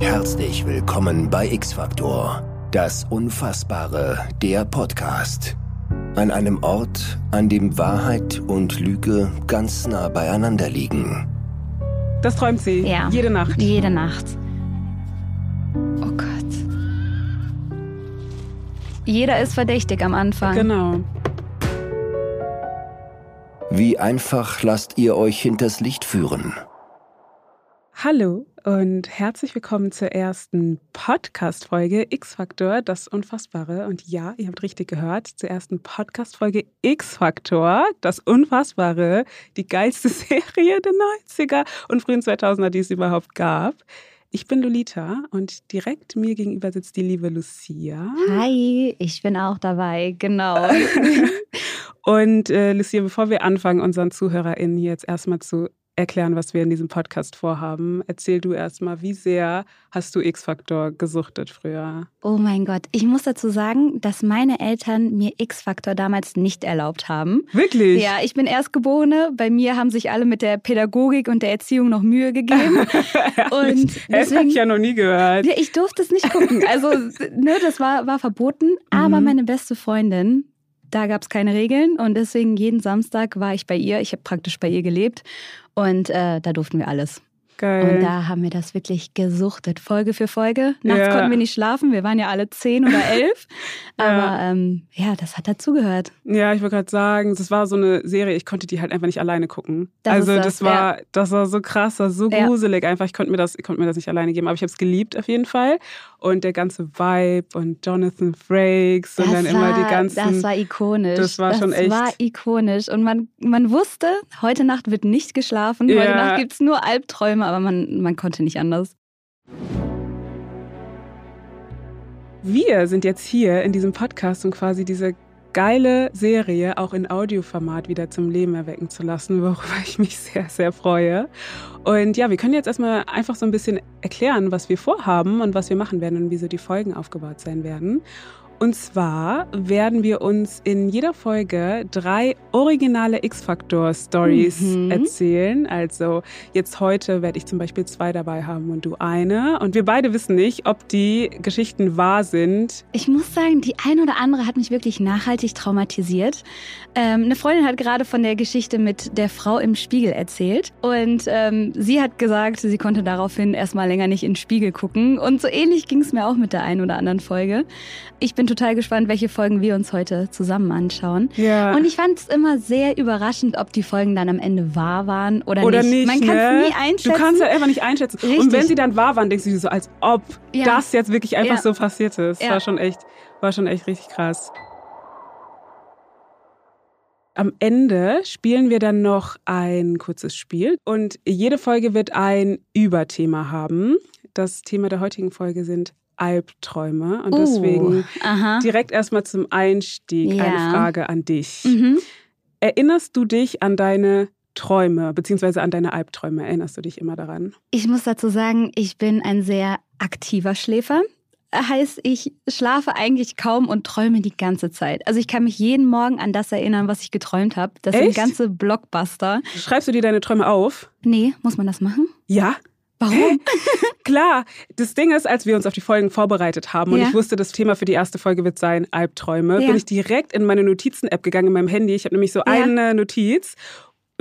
Herzlich willkommen bei X-Factor, das Unfassbare, der Podcast. An einem Ort, an dem Wahrheit und Lüge ganz nah beieinander liegen. Das träumt sie. Ja. Jede Nacht. Jede Nacht. Oh Gott. Jeder ist verdächtig am Anfang. Genau. Wie einfach lasst ihr euch hinters Licht führen? Hallo und herzlich willkommen zur ersten Podcast-Folge X-Factor, das Unfassbare. Und ja, ihr habt richtig gehört, zur ersten Podcast-Folge X-Factor, das Unfassbare, die geilste Serie der 90er und frühen 2000er, die es überhaupt gab. Ich bin Lolita und direkt mir gegenüber sitzt die liebe Lucia. Hi, ich bin auch dabei, genau. Und äh, Lucia, bevor wir anfangen, unseren ZuhörerInnen hier jetzt erstmal zu erklären, was wir in diesem Podcast vorhaben, erzähl du erstmal, wie sehr hast du X-Faktor gesuchtet früher? Oh mein Gott, ich muss dazu sagen, dass meine Eltern mir X-Faktor damals nicht erlaubt haben. Wirklich? Ja, ich bin Erstgeborene. Bei mir haben sich alle mit der Pädagogik und der Erziehung noch Mühe gegeben. und das habe ich ja noch nie gehört. Ja, ich durfte es nicht gucken. Also, ne, das war, war verboten. Aber Mhm. meine beste Freundin, da gab es keine Regeln und deswegen jeden Samstag war ich bei ihr. Ich habe praktisch bei ihr gelebt und äh, da durften wir alles. Geil. Und da haben wir das wirklich gesuchtet, Folge für Folge. Nachts Ja. konnten wir nicht schlafen, wir waren ja alle zehn oder elf. Ja. Aber ähm, ja, das hat dazugehört. Ja, ich wollte gerade sagen, das war so eine Serie, ich konnte die halt einfach nicht alleine gucken. Das also das, das, war, das war so krass, das war so Ja. gruselig einfach. Ich konnte mir das, ich konnte mir das nicht alleine geben, aber ich habe es geliebt auf jeden Fall. Und der ganze Vibe und Jonathan Frakes und dann immer die ganzen. Das war ikonisch. Das war schon echt- Das war ikonisch. Und man, man wusste, heute Nacht wird nicht geschlafen, heute Ja. Nacht gibt es nur Albträume, aber man, man konnte nicht anders. Wir sind jetzt hier in diesem Podcast, um quasi diese geile Serie auch in Audioformat wieder zum Leben erwecken zu lassen, worüber ich mich sehr, sehr freue. Und ja, wir können jetzt erstmal einfach so ein bisschen erklären, was wir vorhaben und was wir machen werden und wie so die Folgen aufgebaut sein werden. Und zwar werden wir uns in jeder Folge drei originale X-Factor-Stories Mhm. erzählen. Also jetzt heute werde ich zum Beispiel zwei dabei haben und du eine. Und wir beide wissen nicht, ob die Geschichten wahr sind. Ich muss sagen, die ein oder andere hat mich wirklich nachhaltig traumatisiert. Ähm, eine Freundin hat gerade von der Geschichte mit der Frau im Spiegel erzählt. Und ähm, sie hat gesagt, sie konnte daraufhin erstmal länger nicht in den Spiegel gucken. Und so ähnlich ging es mir auch mit der einen oder anderen Folge. Ich bin total gespannt, welche Folgen wir uns heute zusammen anschauen. Ja. Und ich fand es immer sehr überraschend, ob die Folgen dann am Ende wahr waren oder, Oder nicht. Man kann es ne? nie einschätzen. Du kannst halt einfach nicht einschätzen. Und Richtig. wenn sie dann wahr waren, denkst du dir so, als ob Ja. das jetzt wirklich einfach Ja. so passiert ist. Ja. War schon echt, war schon echt richtig krass. Am Ende spielen wir dann noch ein kurzes Spiel und jede Folge wird ein Überthema haben. Das Thema der heutigen Folge sind Albträume und Uh, deswegen aha. direkt erstmal zum Einstieg Ja. eine Frage an dich. Mhm. Erinnerst du dich an deine Träume, beziehungsweise an deine Albträume? Erinnerst du dich immer daran? Ich muss dazu sagen, ich bin ein sehr aktiver Schläfer. Heißt, ich schlafe eigentlich kaum und träume die ganze Zeit. Also ich kann mich jeden Morgen an das erinnern, was ich geträumt habe. Das sind Echt? ganze Blockbuster. Schreibst du dir deine Träume auf? Nee, muss man das machen? Ja. Warum? Klar, das Ding ist, als wir uns auf die Folgen vorbereitet haben und Ja. ich wusste, das Thema für die erste Folge wird sein Albträume, Ja. bin ich direkt in meine Notizen-App gegangen in meinem Handy. Ich habe nämlich so Ja. eine Notiz,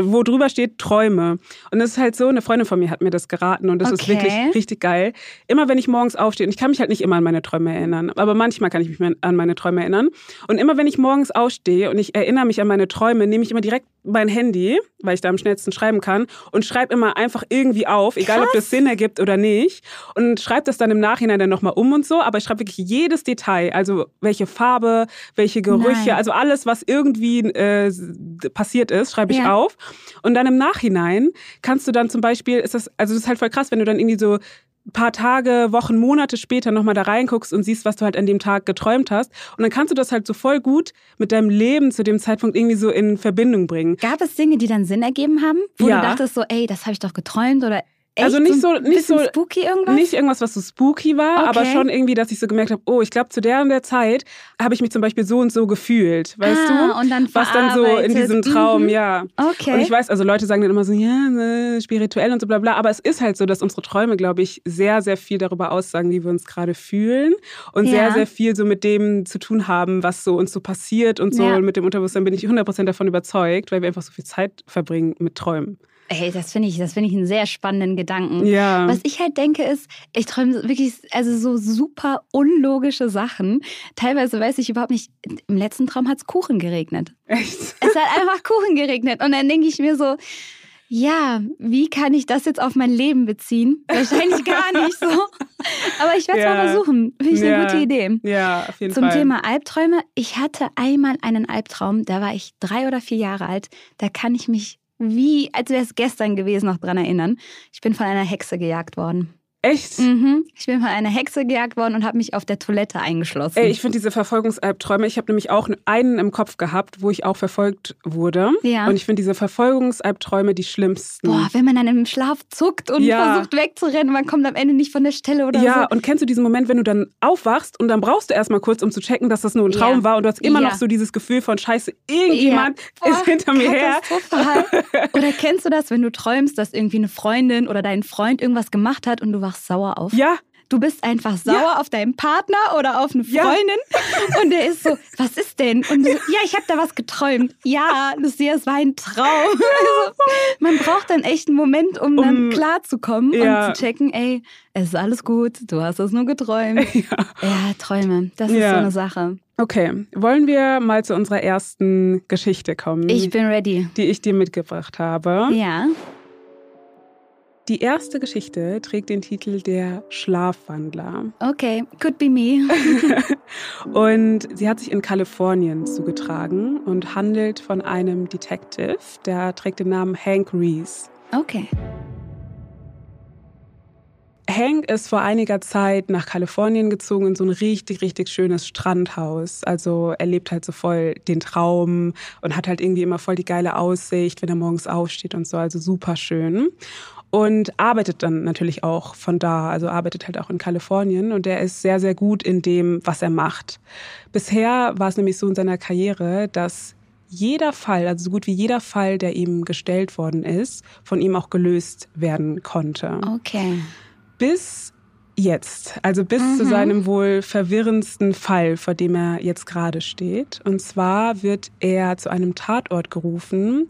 wo drüber steht Träume. Und das ist halt so, eine Freundin von mir hat mir das geraten und das ist Okay. wirklich richtig geil. Immer wenn ich morgens aufstehe, und ich kann mich halt nicht immer an meine Träume erinnern, aber manchmal kann ich mich an meine Träume erinnern. Und immer wenn ich morgens aufstehe und ich erinnere mich an meine Träume, nehme ich immer direkt mein Handy, weil ich da am schnellsten schreiben kann, und schreibe immer einfach irgendwie auf, egal ob Krass. das Sinn ergibt oder nicht. Und schreibe das dann im Nachhinein dann nochmal um und so. Aber ich schreibe wirklich jedes Detail, also welche Farbe, welche Gerüche, Nice. also alles, was irgendwie äh, passiert ist, schreibe ich Ja. auf. Und dann im Nachhinein kannst du dann zum Beispiel, ist das, also das ist halt voll krass, wenn du dann irgendwie so paar Tage, Wochen, Monate später nochmal da reinguckst und siehst, was du halt an dem Tag geträumt hast. Und dann kannst du das halt so voll gut mit deinem Leben zu dem Zeitpunkt irgendwie so in Verbindung bringen. Gab es Dinge, die dann Sinn ergeben haben? Wo Ja. du dachtest so, ey, das habe ich doch geträumt oder Echt? Also nicht so, nicht so, spooky irgendwas? nicht irgendwas, was so spooky war, Okay. aber schon irgendwie, dass ich so gemerkt habe, oh, ich glaube, zu der und der Zeit habe ich mich zum Beispiel so und so gefühlt, weißt ah, du? Und dann Was dann so in diesem Traum, Mhm. ja. Okay. Und ich weiß, also Leute sagen dann immer so, ja, ne, spirituell und so bla bla, aber es ist halt so, dass unsere Träume, glaube ich, sehr, sehr viel darüber aussagen, wie wir uns gerade fühlen und Ja. sehr, sehr viel so mit dem zu tun haben, was so uns so passiert und so. Ja. Und mit dem Unterbewusstsein bin ich 100% davon überzeugt, weil wir einfach so viel Zeit verbringen mit Träumen. Ey, das finde ich, das finde ich einen sehr spannenden Gedanken. Ja. Was ich halt denke ist, ich träume wirklich also so super unlogische Sachen. Teilweise weiß ich überhaupt nicht, im letzten Traum hat es Kuchen geregnet. Echt? Es hat einfach Kuchen geregnet. Und dann denke ich mir so, ja, wie kann ich das jetzt auf mein Leben beziehen? Wahrscheinlich gar nicht so. Aber ich werde es Ja. mal versuchen. Finde ich Ja. eine gute Idee. Ja, auf jeden Zum Fall. Thema Albträume. Ich hatte einmal einen Albtraum, da war ich drei oder vier Jahre alt. Da kann ich mich wie, als wäre es gestern gewesen, noch dran erinnern. Ich bin von einer Hexe gejagt worden. Echt? Mhm. Ich bin von einer Hexe gejagt worden und habe mich auf der Toilette eingeschlossen. Ey, ich finde diese Verfolgungsalbträume, ich habe nämlich auch einen im Kopf gehabt, wo ich auch verfolgt wurde. Ja. Und ich finde diese Verfolgungsalbträume die schlimmsten. Boah, wenn man dann im Schlaf zuckt und Ja. versucht wegzurennen, man kommt am Ende nicht von der Stelle oder ja, so. und kennst du diesen Moment, wenn du dann aufwachst und dann brauchst du erstmal kurz, um zu checken, dass das nur ein Traum Ja. war und du hast immer Ja. noch so dieses Gefühl von Scheiße, irgendjemand Ja. ist Boah, hinter mir her. katastrophal. Oder kennst du das, wenn du träumst, dass irgendwie eine Freundin oder dein Freund irgendwas gemacht hat und du wachst sauer auf? Ja, Du bist einfach sauer auf deinen Partner oder auf eine Ja. Freundin und der ist so, was ist denn? Und so, ja, ich habe da was geträumt. Ja, Lucia, es war ein Traum. Also, man braucht dann echt einen Moment, um, dann Um- klarzukommen Ja. und zu checken, ey, es ist alles gut, du hast es nur geträumt. ja. Ja, Träume, das ist Ja. so eine Sache. Okay, wollen wir mal zu unserer ersten Geschichte kommen, Ich bin ready. die ich dir mitgebracht habe. Ja. Die erste Geschichte trägt den Titel Der Schlafwandler. Okay, could be me. Und sie hat sich in Kalifornien zugetragen und handelt von einem Detective, der trägt den Namen Hank Reese. Okay. Hank ist vor einiger Zeit nach Kalifornien gezogen in so ein richtig, richtig schönes Strandhaus. Also er lebt halt so voll den Traum und hat halt irgendwie immer voll die geile Aussicht, wenn er morgens aufsteht und so. Also super schön. Und arbeitet dann natürlich auch von da, also arbeitet halt auch in Kalifornien und er ist sehr, sehr gut in dem, was er macht. Bisher war es nämlich so in seiner Karriere, dass jeder Fall, also so gut wie jeder Fall, der ihm gestellt worden ist, von ihm auch gelöst werden konnte Okay. bis jetzt, also bis zu seinem wohl verwirrendsten Fall, vor dem er jetzt gerade steht. Und zwar wird er zu einem Tatort gerufen,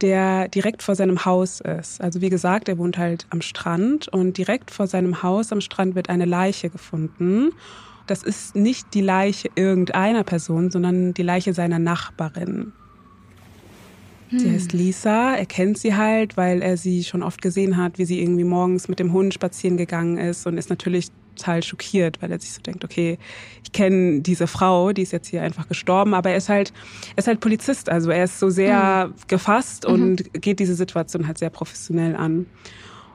der direkt vor seinem Haus ist. Also wie gesagt, er wohnt halt am Strand und direkt vor seinem Haus am Strand wird eine Leiche gefunden. Das ist nicht die Leiche irgendeiner Person, sondern die Leiche seiner Nachbarin. Sie heißt Lisa, er kennt sie halt, weil er sie schon oft gesehen hat, wie sie irgendwie morgens mit dem Hund spazieren gegangen ist und ist natürlich total schockiert, weil er sich so denkt, okay, ich kenne diese Frau, die ist jetzt hier einfach gestorben, aber er ist halt, er ist halt Polizist, also er ist so sehr gefasst und geht diese Situation halt sehr professionell an.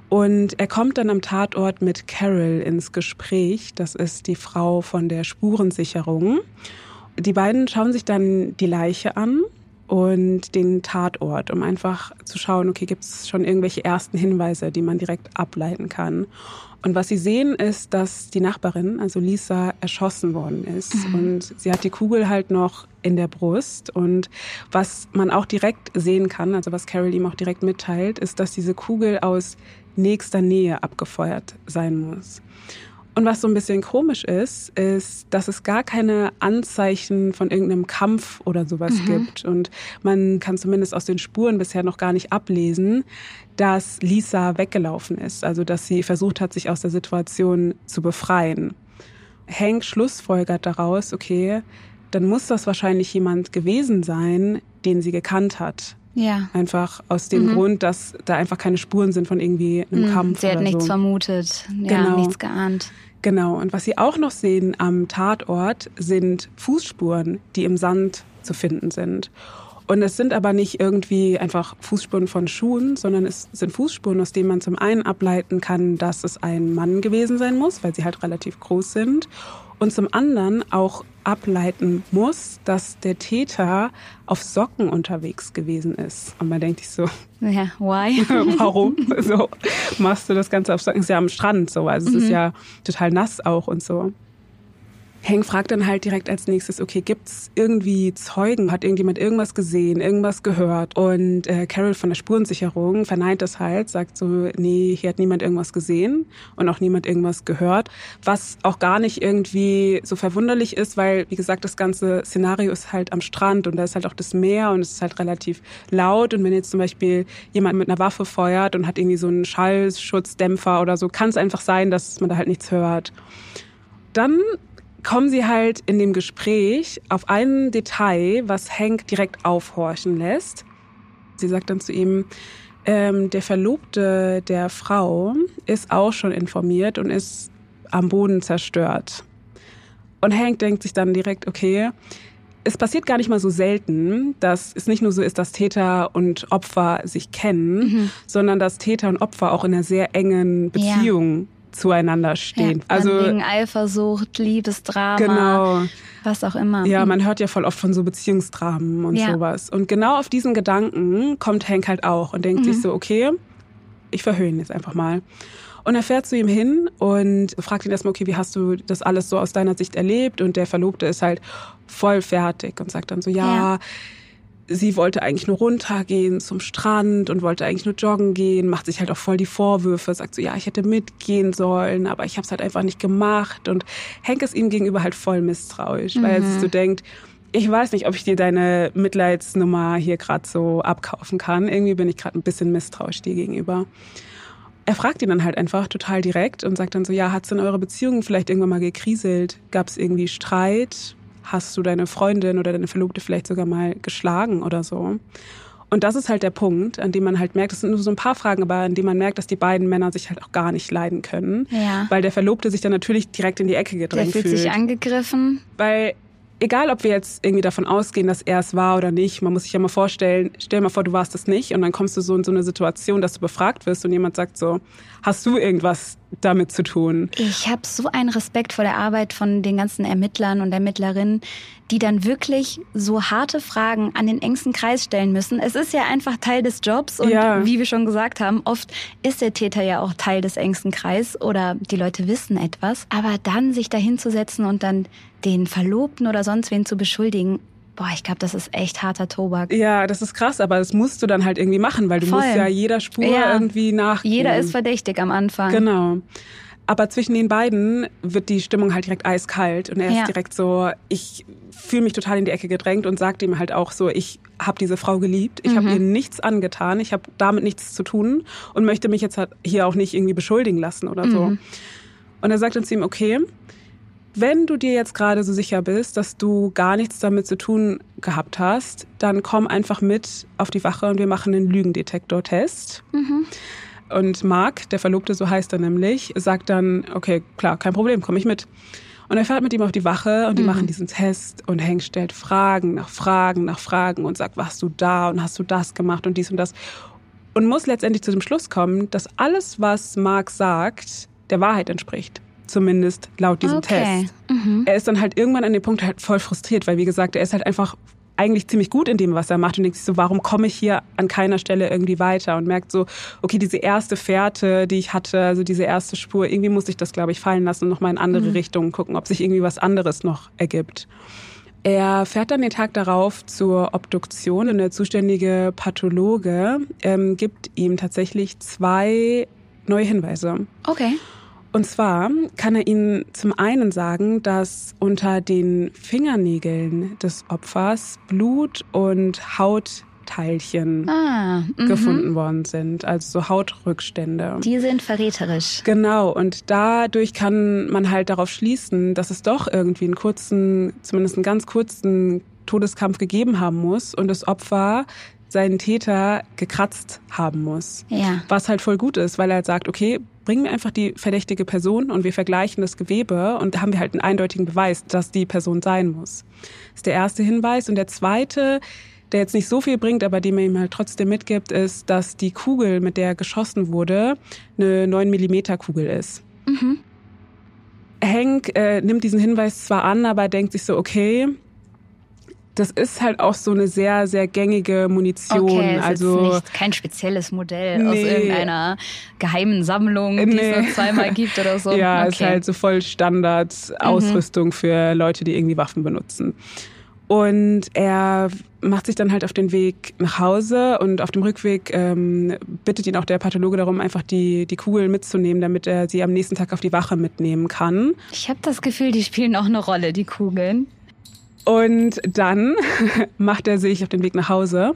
Und er kommt dann am Tatort mit Carol ins Gespräch. Das ist die Frau von der Spurensicherung. Die beiden schauen sich dann die Leiche an und den Tatort, um einfach zu schauen, okay, gibt es schon irgendwelche ersten Hinweise, die man direkt ableiten kann. Und was sie sehen, ist, dass die Nachbarin, also Lisa, erschossen worden ist. Und sie hat die Kugel halt noch in der Brust. Und was man auch direkt sehen kann, also was Carol ihm auch direkt mitteilt, ist, dass diese Kugel aus nächster Nähe abgefeuert sein muss. Und was so ein bisschen komisch ist, ist, dass es gar keine Anzeichen von irgendeinem Kampf oder sowas gibt. Und man kann zumindest aus den Spuren bisher noch gar nicht ablesen, dass Lisa weggelaufen ist. Also, dass sie versucht hat, sich aus der Situation zu befreien. Hank schlussfolgert daraus, okay, dann muss das wahrscheinlich jemand gewesen sein, den sie gekannt hat. Ja. Einfach aus dem Grund, dass da einfach keine Spuren sind von irgendwie einem Hm, Kampf Sie hat nichts so. vermutet. Ja, Genau. nichts geahnt. Genau. Und was Sie auch noch sehen am Tatort sind Fußspuren, die im Sand zu finden sind. Und es sind aber nicht irgendwie einfach Fußspuren von Schuhen, sondern es sind Fußspuren, aus denen man zum einen ableiten kann, dass es ein Mann gewesen sein muss, weil sie halt relativ groß sind. Und zum anderen auch ableiten muss, dass der Täter auf Socken unterwegs gewesen ist. Und man denkt sich so, ja, why? warum? so machst du das Ganze auf Socken? Ist ja am Strand so, also es ist mhm. ja total nass auch und so. Hank fragt dann halt direkt als nächstes, okay, gibt's irgendwie Zeugen? Hat irgendjemand irgendwas gesehen, irgendwas gehört? Und äh, Carol von der Spurensicherung verneint das halt, sagt so, nee, hier hat niemand irgendwas gesehen und auch niemand irgendwas gehört. Was auch gar nicht irgendwie so verwunderlich ist, weil, wie gesagt, das ganze Szenario ist halt am Strand und da ist halt auch das Meer und es ist halt relativ laut. Und wenn jetzt zum Beispiel jemand mit einer Waffe feuert und hat irgendwie so einen Schallschutzdämpfer oder so, kann es einfach sein, dass man da halt nichts hört. Dann kommen sie halt in dem Gespräch auf ein Detail, was Hank direkt aufhorchen lässt. Sie sagt dann zu ihm, ähm, der Verlobte der Frau ist auch schon informiert und ist am Boden zerstört. Und Hank denkt sich dann direkt, okay, es passiert gar nicht mal so selten, dass es nicht nur so ist, dass Täter und Opfer sich kennen, mhm. sondern dass Täter und Opfer auch in einer sehr engen Beziehung ja zueinander stehen. Ja, also wegen Eifersucht, Liebesdrama, genau. was auch immer. Ja, man hört ja voll oft von so Beziehungsdramen und ja. sowas. Und genau auf diesen Gedanken kommt Hank halt auch und denkt mhm. sich so, okay, ich verhöhe ihn jetzt einfach mal. Und er fährt zu ihm hin und fragt ihn erstmal, okay, wie hast du das alles so aus deiner Sicht erlebt? Und der Verlobte ist halt voll fertig und sagt dann so, ja. ja sie wollte eigentlich nur runtergehen zum Strand und wollte eigentlich nur joggen gehen, macht sich halt auch voll die Vorwürfe, sagt so, ja, ich hätte mitgehen sollen, aber ich habe es halt einfach nicht gemacht. Und Hank ist ihm gegenüber halt voll misstrauisch, mhm. weil er sich so denkt, ich weiß nicht, ob ich dir deine Mitleidsnummer hier gerade so abkaufen kann. Irgendwie bin ich gerade ein bisschen misstrauisch dir gegenüber. Er fragt ihn dann halt einfach total direkt und sagt dann so, ja, hat's in eurer Beziehung vielleicht irgendwann mal gekriselt? Gab es irgendwie Streit? Hast du deine Freundin oder deine Verlobte vielleicht sogar mal geschlagen oder so. Und das ist halt der Punkt, an dem man halt merkt, das sind nur so ein paar Fragen, aber an dem man merkt, dass die beiden Männer sich halt auch gar nicht leiden können. Ja. Weil der Verlobte sich dann natürlich direkt in die Ecke gedrängt fühlt. Der fühlt sich angegriffen. Weil egal ob wir jetzt irgendwie davon ausgehen, dass er es war oder nicht, man muss sich ja mal vorstellen, stell dir mal vor, du warst es nicht und dann kommst du so in so eine Situation, dass du befragt wirst und jemand sagt so, hast du irgendwas damit zu tun? Ich habe so einen Respekt vor der Arbeit von den ganzen Ermittlern und Ermittlerinnen, die dann wirklich so harte Fragen an den engsten Kreis stellen müssen. Es ist ja einfach Teil des Jobs und ja. wie wir schon gesagt haben, oft ist der Täter ja auch Teil des engsten Kreis oder die Leute wissen etwas. Aber dann sich da hinzusetzen und dann den Verlobten oder sonst wen zu beschuldigen, Boah, ich glaube, das ist echt harter Tobak. Ja, das ist krass, aber das musst du dann halt irgendwie machen, weil du Voll. musst ja jeder Spur ja. irgendwie nachgehen. Jeder ist verdächtig am Anfang. Genau. Aber zwischen den beiden wird die Stimmung halt direkt eiskalt und er ja. ist direkt so, ich fühle mich total in die Ecke gedrängt und sagt ihm halt auch so, ich habe diese Frau geliebt, ich mhm. habe ihr nichts angetan, ich habe damit nichts zu tun und möchte mich jetzt halt hier auch nicht irgendwie beschuldigen lassen oder so. Mhm. Und er sagt dann zu ihm, okay, wenn du dir jetzt gerade so sicher bist, dass du gar nichts damit zu tun gehabt hast, dann komm einfach mit auf die Wache und wir machen einen Lügendetektor-Test. Mhm. Und Mark, der Verlobte, so heißt er nämlich, sagt dann, okay, klar, kein Problem, komme ich mit. Und er fährt mit ihm auf die Wache und die mhm. machen diesen Test und Hank stellt Fragen nach Fragen nach Fragen und sagt, warst du da und hast du das gemacht und dies und das. Und muss letztendlich zu dem Schluss kommen, dass alles, was Mark sagt, der Wahrheit entspricht zumindest laut diesem okay. Test. Mhm. Er ist dann halt irgendwann an dem Punkt halt voll frustriert, weil wie gesagt, er ist halt einfach eigentlich ziemlich gut in dem, was er macht und denkt sich so, warum komme ich hier an keiner Stelle irgendwie weiter und merkt so, okay, diese erste Fährte, die ich hatte, also diese erste Spur, irgendwie muss ich das, glaube ich, fallen lassen und nochmal in andere mhm. Richtungen gucken, ob sich irgendwie was anderes noch ergibt. Er fährt dann den Tag darauf zur Obduktion und der zuständige Pathologe ähm, gibt ihm tatsächlich zwei neue Hinweise. Okay. Und zwar kann er Ihnen zum einen sagen, dass unter den Fingernägeln des Opfers Blut und Hautteilchen ah, mhm. gefunden worden sind, also so Hautrückstände. Die sind verräterisch. Genau, und dadurch kann man halt darauf schließen, dass es doch irgendwie einen kurzen, zumindest einen ganz kurzen Todeskampf gegeben haben muss und das Opfer seinen Täter gekratzt haben muss. Ja. Was halt voll gut ist, weil er halt sagt, okay, bringen wir einfach die verdächtige Person und wir vergleichen das Gewebe und da haben wir halt einen eindeutigen Beweis, dass die Person sein muss. Das ist der erste Hinweis. Und der zweite, der jetzt nicht so viel bringt, aber den man ihm halt trotzdem mitgibt, ist, dass die Kugel, mit der geschossen wurde, eine 9 Millimeter Kugel ist. Mhm. Hank äh, nimmt diesen Hinweis zwar an, aber denkt sich so, okay, das ist halt auch so eine sehr, sehr gängige Munition. Okay, ist also nicht kein spezielles Modell aus irgendeiner geheimen Sammlung, die Nee. es nur zweimal gibt oder so. ja, okay. ist halt so voll Standard-Ausrüstung für Leute, die irgendwie Waffen benutzen. Und er macht sich dann halt auf den Weg nach Hause und auf dem Rückweg ähm, bittet ihn auch der Pathologe darum, einfach die, die Kugeln mitzunehmen, damit er sie am nächsten Tag auf die Wache mitnehmen kann. Ich habe das Gefühl, die spielen auch eine Rolle, die Kugeln. Und dann macht er sich auf den Weg nach Hause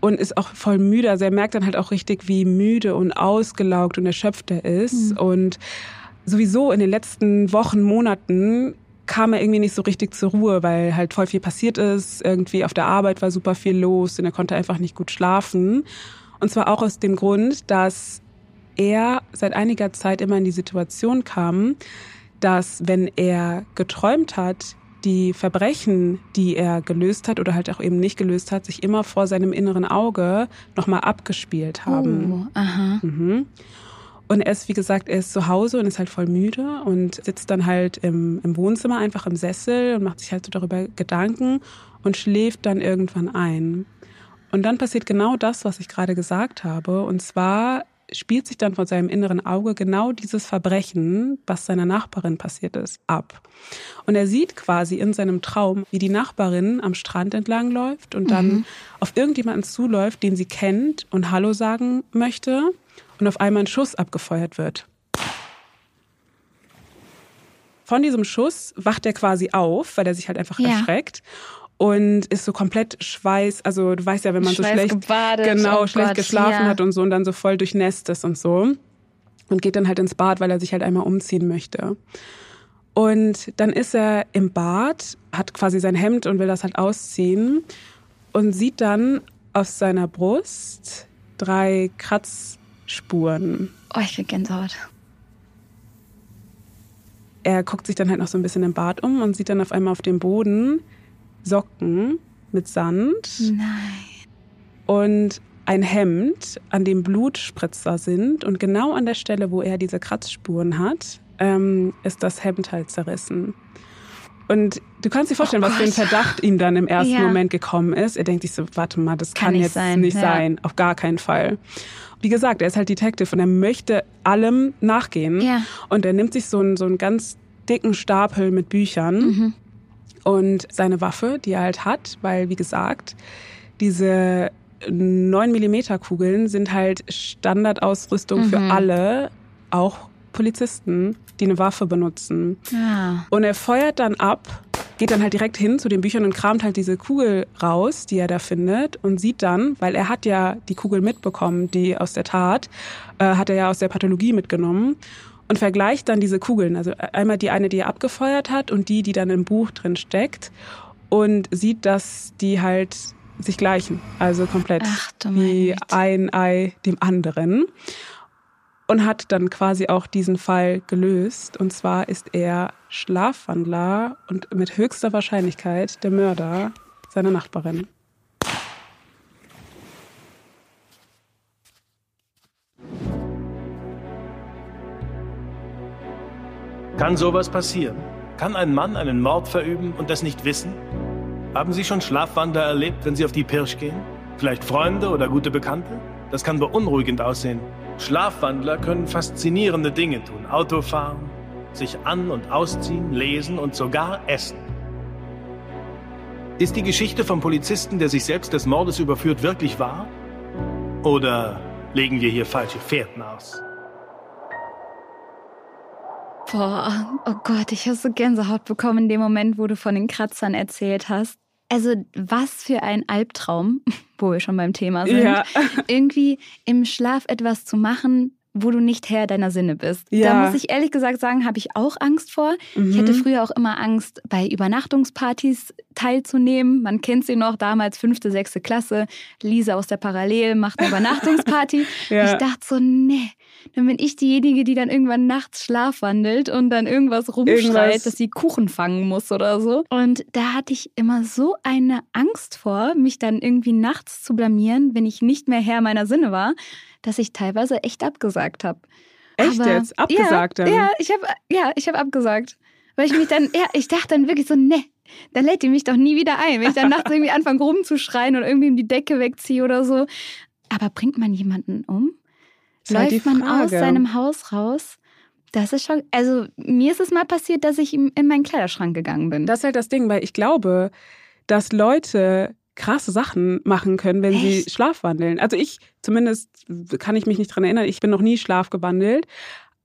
und ist auch voll müde. Also er merkt dann halt auch richtig, wie müde und ausgelaugt und erschöpft er ist. Und sowieso in den letzten Wochen, Monaten kam er irgendwie nicht so richtig zur Ruhe, weil halt voll viel passiert ist. Irgendwie auf der Arbeit war super viel los und er konnte einfach nicht gut schlafen. Und zwar auch aus dem Grund, dass er seit einiger Zeit immer in die Situation kam, dass wenn er geträumt hat, die Verbrechen, die er gelöst hat oder halt auch eben nicht gelöst hat, sich immer vor seinem inneren Auge nochmal abgespielt haben. Oh, aha. Mhm. Und er ist, wie gesagt, er ist zu Hause und ist halt voll müde und sitzt dann halt im, im Wohnzimmer einfach im Sessel und macht sich halt so darüber Gedanken und schläft dann irgendwann ein. Und dann passiert genau das, was ich gerade gesagt habe. Und zwar spielt sich dann vor seinem inneren Auge genau dieses Verbrechen, was seiner Nachbarin passiert ist, ab. Und er sieht quasi in seinem Traum, wie die Nachbarin am Strand entlang läuft und dann auf irgendjemanden zuläuft, den sie kennt und Hallo sagen möchte und auf einmal ein Schuss abgefeuert wird. Von diesem Schuss wacht er quasi auf, weil er sich halt einfach Ja. erschreckt und ist so komplett Schweiß, also du weißt ja, wenn man so schlecht Schweißgebadet, genau oh schlecht Gott, geschlafen ja. hat und so und dann so voll durchnässt ist und so und geht dann halt ins Bad, weil er sich halt einmal umziehen möchte. Und dann ist er im Bad, hat quasi sein Hemd und will das halt ausziehen und sieht dann auf seiner Brust drei Kratzspuren. Oh, ich krieg Gänsehaut. Er guckt sich dann halt noch so ein bisschen im Bad um und sieht dann auf einmal auf dem Boden Socken mit Sand Nein. und ein Hemd, an dem Blutspritzer sind. Und genau an der Stelle, wo er diese Kratzspuren hat, ähm, ist das Hemd halt zerrissen. Und du kannst dir vorstellen, Oh was für ein. Verdacht ihm dann im ersten Ja. Moment gekommen ist. Er denkt sich so, warte mal, das kann, Kann nicht jetzt sein, nicht ja. sein. Auf gar keinen Fall. Wie gesagt, er ist halt Detective und er möchte allem nachgehen. Ja. Und er nimmt sich so einen, so einen ganz dicken Stapel mit Büchern Mhm. Und seine Waffe, die er halt hat, weil, wie gesagt, diese 9 mm Kugeln sind halt Standardausrüstung für Mhm. alle, auch Polizisten, die eine Waffe benutzen. Ja. Und er feuert dann ab, geht dann halt direkt hin zu den Büchern und kramt halt diese Kugel raus, die er da findet und sieht dann, weil er hat ja die Kugel mitbekommen, die aus der Tat, äh, hat er ja aus der Pathologie mitgenommen und vergleicht dann diese Kugeln, also einmal die eine, die er abgefeuert hat und die, die dann im Buch drin steckt und sieht, dass die halt sich gleichen, also komplett Ach, wie ein Ei dem anderen und hat dann quasi auch diesen Fall gelöst. Und zwar ist er Schlafwandler und mit höchster Wahrscheinlichkeit der Mörder seiner Nachbarin. Kann sowas passieren? Kann ein Mann einen Mord verüben und das nicht wissen? Haben Sie schon Schlafwandler erlebt, wenn Sie auf die Pirsch gehen? Vielleicht Freunde oder gute Bekannte? Das kann beunruhigend aussehen. Schlafwandler können faszinierende Dinge tun. Auto fahren, sich an- und ausziehen, lesen und sogar essen. Ist die Geschichte vom Polizisten, der sich selbst des Mordes überführt, wirklich wahr? Oder legen wir hier falsche Fährten aus? Boah, oh Gott, ich habe so Gänsehaut bekommen in dem Moment, wo du von den Kratzern erzählt hast. Also, was für ein Albtraum, wo wir schon beim Thema sind. Ja. Irgendwie im Schlaf etwas zu machen, wo du nicht Herr deiner Sinne bist. Da Ja. muss ich ehrlich gesagt sagen, habe ich auch Angst vor. Ich hatte früher auch immer Angst, bei Übernachtungspartys teilzunehmen. Man kennt sie noch, damals fünfte, sechste Klasse. Lisa aus der Parallel macht eine Übernachtungsparty. Ja. Ich dachte so, nee, dann bin ich diejenige, die dann irgendwann nachts schlafwandelt und dann irgendwas rumschreit, Irgendwas- dass sie Kuchen fangen muss oder so. Und da hatte ich immer so eine Angst vor, mich dann irgendwie nachts zu blamieren, wenn ich nicht mehr Herr meiner Sinne war, dass ich teilweise echt abgesagt habe. Echt Aber- jetzt? Abgesagt ja, dann? Ja, ich habe ja, ich habe abgesagt. Weil ich mich dann, ja, ich dachte dann wirklich so, ne, dann lädt die mich doch nie wieder ein. Wenn ich dann nachts irgendwie anfange rumzuschreien und irgendwie die Decke wegziehe oder so. Aber bringt man jemanden um? Halt Läuft man aus seinem Haus raus? Das ist schon, also mir ist es mal passiert, dass ich in meinen Kleiderschrank gegangen bin. Das ist halt das Ding, weil ich glaube, dass Leute krasse Sachen machen können, wenn sie Echt? schlafwandeln. Also ich, zumindest kann ich mich nicht dran erinnern, ich bin noch nie schlafgewandelt.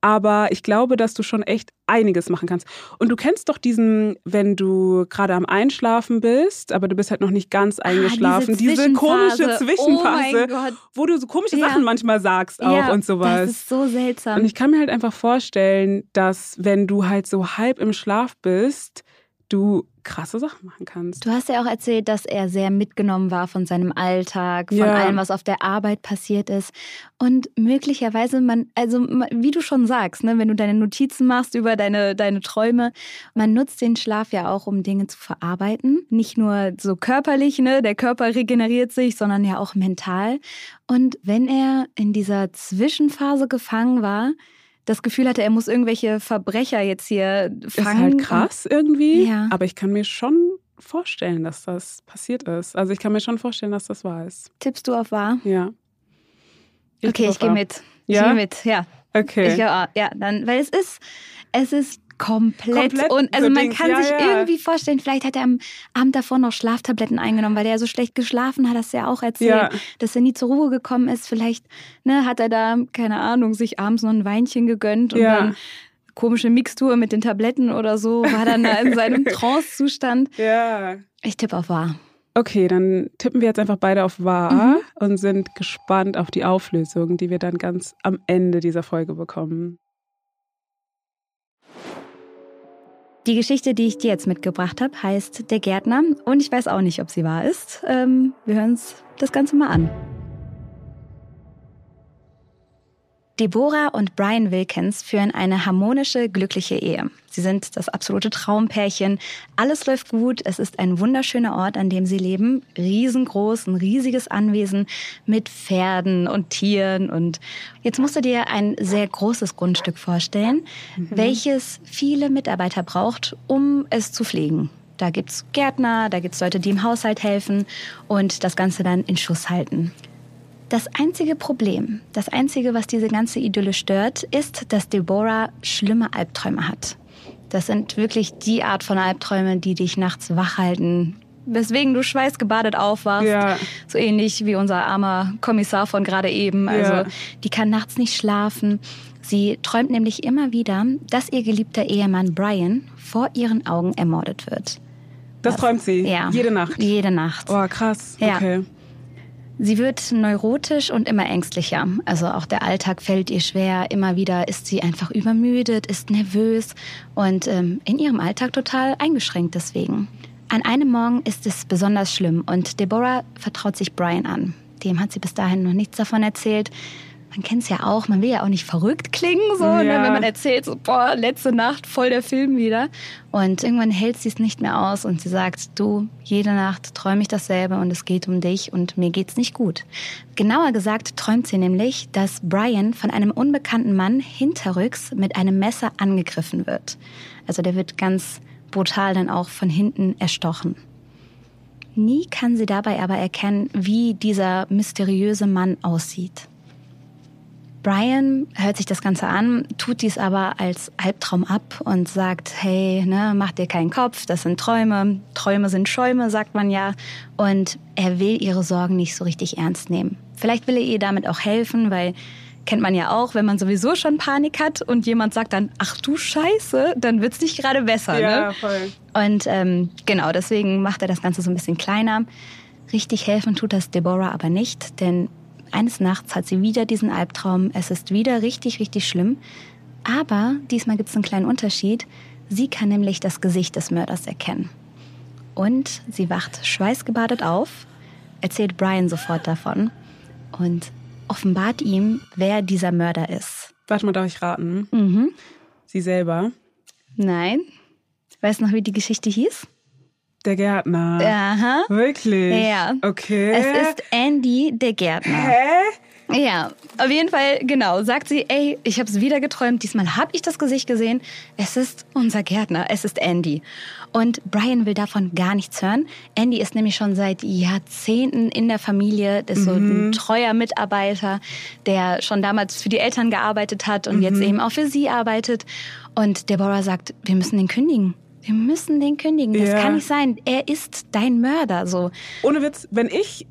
Aber ich glaube, dass du schon echt einiges machen kannst. Und du kennst doch diesen, wenn du gerade am Einschlafen bist, aber du bist halt noch nicht ganz eingeschlafen, Ah, diese, komische Zwischenphase. Zwischenphase, Oh wo du so komische Ja. Sachen manchmal sagst auch ja, und sowas. Das ist so seltsam. Und ich kann mir halt einfach vorstellen, dass wenn du halt so halb im Schlaf bist, du krasse Sachen machen kannst. Du hast ja auch erzählt, dass er sehr mitgenommen war von seinem Alltag, von Ja. allem, was auf der Arbeit passiert ist. Und möglicherweise, man, also wie du schon sagst, ne, wenn du deine Notizen machst über deine, deine Träume, man nutzt den Schlaf ja auch, um Dinge zu verarbeiten. Nicht nur so körperlich, ne, der Körper regeneriert sich, sondern ja auch mental. Und wenn er in dieser Zwischenphase gefangen war, das Gefühl hatte, er muss irgendwelche Verbrecher jetzt hier Ist fangen. halt krass irgendwie, Ja. aber ich kann mir schon vorstellen, dass das passiert ist. Also ich kann mir schon vorstellen, dass das wahr ist. Tippst du auf wahr? Ja. okay, tippe ich gehe mit. Ich Ja? gehe mit, ja. Okay. Ich, ja, ja, dann, weil es ist, es ist komplett, Komplett und also so man Dings, kann ja, sich ja. irgendwie vorstellen, vielleicht hat er am Abend davor noch Schlaftabletten eingenommen, weil er so schlecht geschlafen hat, hast du ja auch erzählt, Ja. dass er nie zur Ruhe gekommen ist. Vielleicht ne, hat er da, keine Ahnung, sich abends noch ein Weinchen gegönnt und dann komische Mixtur mit den Tabletten oder so, war dann da in seinem Trance-Zustand. Ja. Ich tippe auf wahr. Okay, dann tippen wir jetzt einfach beide auf wahr Mhm. und sind gespannt auf die Auflösung, die wir dann ganz am Ende dieser Folge bekommen. Die Geschichte, die ich dir jetzt mitgebracht habe, heißt Der Gärtner und ich weiß auch nicht, ob sie wahr ist. Ähm, wir hören uns das Ganze mal an. Deborah und Brian Wilkins führen eine harmonische, glückliche Ehe. Sie sind das absolute Traumpärchen. Alles läuft gut. Es ist ein wunderschöner Ort, an dem sie leben. Riesengroß, ein riesiges Anwesen mit Pferden und Tieren. Und jetzt musst du dir ein sehr großes Grundstück vorstellen, welches viele Mitarbeiter braucht, um es zu pflegen. Da gibt's Gärtner, da gibt's Leute, die im Haushalt helfen und das Ganze dann in Schuss halten. Das einzige Problem, das einzige, was diese ganze Idylle stört, ist, dass Deborah schlimme Albträume hat. Das sind wirklich die Art von Albträume, die dich nachts wach halten, weswegen du schweißgebadet aufwachst. Ja. So ähnlich wie unser armer Kommissar von gerade eben. Also Ja. die kann nachts nicht schlafen. Sie träumt nämlich immer wieder, dass ihr geliebter Ehemann Brian vor ihren Augen ermordet wird. Das träumt sie. Ja. Jede Nacht. Jede Nacht. Oh, krass. Ja. Okay. Sie wird neurotisch und immer ängstlicher. Also auch der Alltag fällt ihr schwer. Immer wieder ist sie einfach übermüdet, ist nervös und ähm, in ihrem Alltag total eingeschränkt deswegen. An einem Morgen ist es besonders schlimm und Deborah vertraut sich Brian an. Dem hat sie bis dahin noch nichts davon erzählt. Man kennt es ja auch, man will ja auch nicht verrückt klingen, so, ne, Ja. wenn man erzählt, so, boah, letzte Nacht voll der Film wieder. Und irgendwann hält sie es nicht mehr aus und sie sagt, du, jede Nacht träume ich dasselbe und es geht um dich und mir geht's nicht gut. Genauer gesagt träumt sie nämlich, dass Brian von einem unbekannten Mann hinterrücks mit einem Messer angegriffen wird. Also der wird ganz brutal dann auch von hinten erstochen. Nie kann sie dabei aber erkennen, wie dieser mysteriöse Mann aussieht. Brian hört sich das Ganze an, tut dies aber als Albtraum ab und sagt, hey, ne, mach dir keinen Kopf, das sind Träume, Träume sind Schäume, sagt man ja. Und er will ihre Sorgen nicht so richtig ernst nehmen. Vielleicht will er ihr damit auch helfen, weil kennt man ja auch, wenn man sowieso schon Panik hat und jemand sagt dann, ach du Scheiße, dann wird's nicht gerade besser. Ja, ne? voll. Und ähm, genau, deswegen macht er das Ganze so ein bisschen kleiner. Richtig helfen tut das Deborah aber nicht, denn eines Nachts hat sie wieder diesen Albtraum. Es ist wieder richtig, richtig schlimm. Aber diesmal gibt es einen kleinen Unterschied. Sie kann nämlich das Gesicht des Mörders erkennen. Und sie wacht schweißgebadet auf, erzählt Brian sofort davon und offenbart ihm, wer dieser Mörder ist. Warte mal, darf ich raten? Mhm. Sie selber. Nein. Weißt du noch, wie die Geschichte hieß? Der Gärtner. Aha. Wirklich? Ja. Okay. Es ist Andy, der Gärtner. Hä? Ja, auf jeden Fall, genau. Sagt sie, ey, ich habe es wieder geträumt. Diesmal habe ich das Gesicht gesehen. Es ist unser Gärtner, es ist Andy. Und Brian will davon gar nichts hören. Andy ist nämlich schon seit Jahrzehnten in der Familie, ist so ein Mhm. treuer Mitarbeiter, der schon damals für die Eltern gearbeitet hat und Mhm. jetzt eben auch für sie arbeitet. Und Deborah sagt, wir müssen den kündigen. Wir müssen den kündigen. Das Ja. kann nicht sein. Er ist dein Mörder. So. Ohne Witz, wenn ich.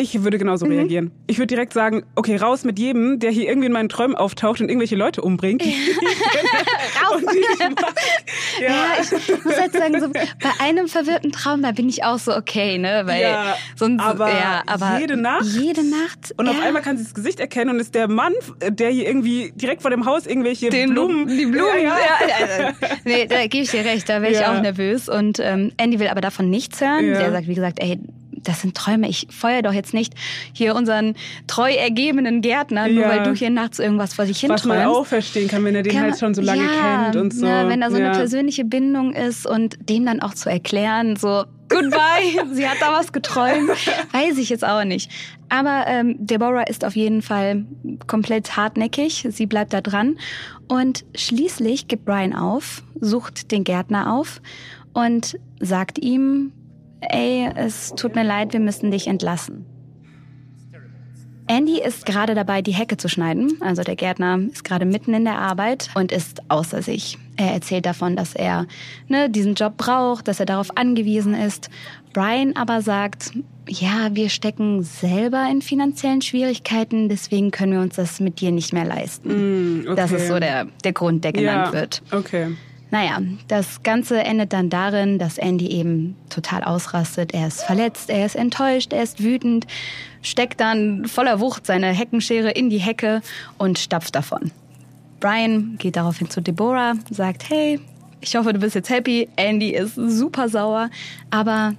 Ich würde genauso Mhm. reagieren. Ich würde direkt sagen, okay, raus mit jedem, der hier irgendwie in meinen Träumen auftaucht und irgendwelche Leute umbringt. Raus! Und die ich. Ja, ja. ich muss jetzt sagen, so, bei einem verwirrten Traum, da bin ich auch so okay, ne? Weil Ja, sonst, aber ja, aber jede Nacht? Jede Nacht. Und auf ja. einmal kann sie das Gesicht erkennen und ist der Mann, der hier irgendwie direkt vor dem Haus irgendwelche den Blumen. die Blumen. Ja, ja. Ja, nee, da gebe ich dir recht, da wäre ich Ja. auch nervös. Und ähm, Andy will aber davon nichts hören. Ja. Der sagt, wie gesagt, ey, das sind Träume. Ich feuer doch jetzt nicht hier unseren treu ergebenen Gärtner, nur Ja. weil du hier nachts irgendwas vor dich hin Was man auch verstehen kann, wenn er den Kann halt schon so lange ja, kennt und so. Ne, wenn da so ja. eine persönliche Bindung ist und dem dann auch zu erklären, so goodbye, sie hat da was geträumt, weiß ich jetzt auch nicht. Aber ähm, Deborah ist auf jeden Fall komplett hartnäckig, sie bleibt da dran und schließlich gibt Brian auf, sucht den Gärtner auf und sagt ihm, ey, es tut mir leid, wir müssen dich entlassen. Andy ist gerade dabei, die Hecke zu schneiden. Also der Gärtner ist gerade mitten in der Arbeit und ist außer sich. Er erzählt davon, dass er ne, diesen Job braucht, dass er darauf angewiesen ist. Brian aber sagt, ja, wir stecken selber in finanziellen Schwierigkeiten, deswegen können wir uns das mit dir nicht mehr leisten. Mm, okay. Das ist so der, der Grund, der genannt ja. wird. Okay. Naja, das Ganze endet dann darin, dass Andy eben total ausrastet. Er ist verletzt, er ist enttäuscht, er ist wütend, steckt dann voller Wucht seine Heckenschere in die Hecke und stapft davon. Brian geht daraufhin zu Deborah, sagt, hey, ich hoffe, du bist jetzt happy. Andy ist super sauer, aber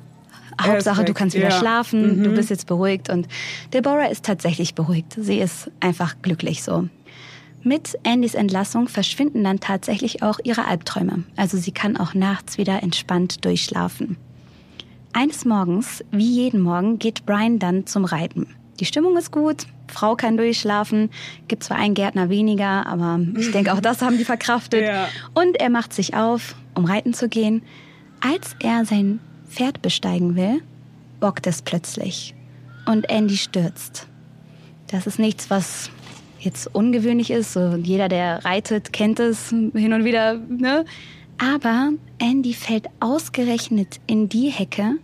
Er Hauptsache, du kannst wieder ja. schlafen, du Mhm. bist jetzt beruhigt. Und Deborah ist tatsächlich beruhigt. Sie ist einfach glücklich so. Mit Andys Entlassung verschwinden dann tatsächlich auch ihre Albträume. Also sie kann auch nachts wieder entspannt durchschlafen. Eines Morgens, wie jeden Morgen, geht Brian dann zum Reiten. Die Stimmung ist gut, Frau kann durchschlafen, gibt zwar einen Gärtner weniger, aber ich denke, auch das haben die verkraftet. Ja. Und er macht sich auf, um reiten zu gehen. Als er sein Pferd besteigen will, bockt es plötzlich. Und Andy stürzt. Das ist nichts, was jetzt ungewöhnlich ist. So jeder, der reitet, kennt es hin und wieder. Ne? Aber Andy fällt ausgerechnet in die Hecke,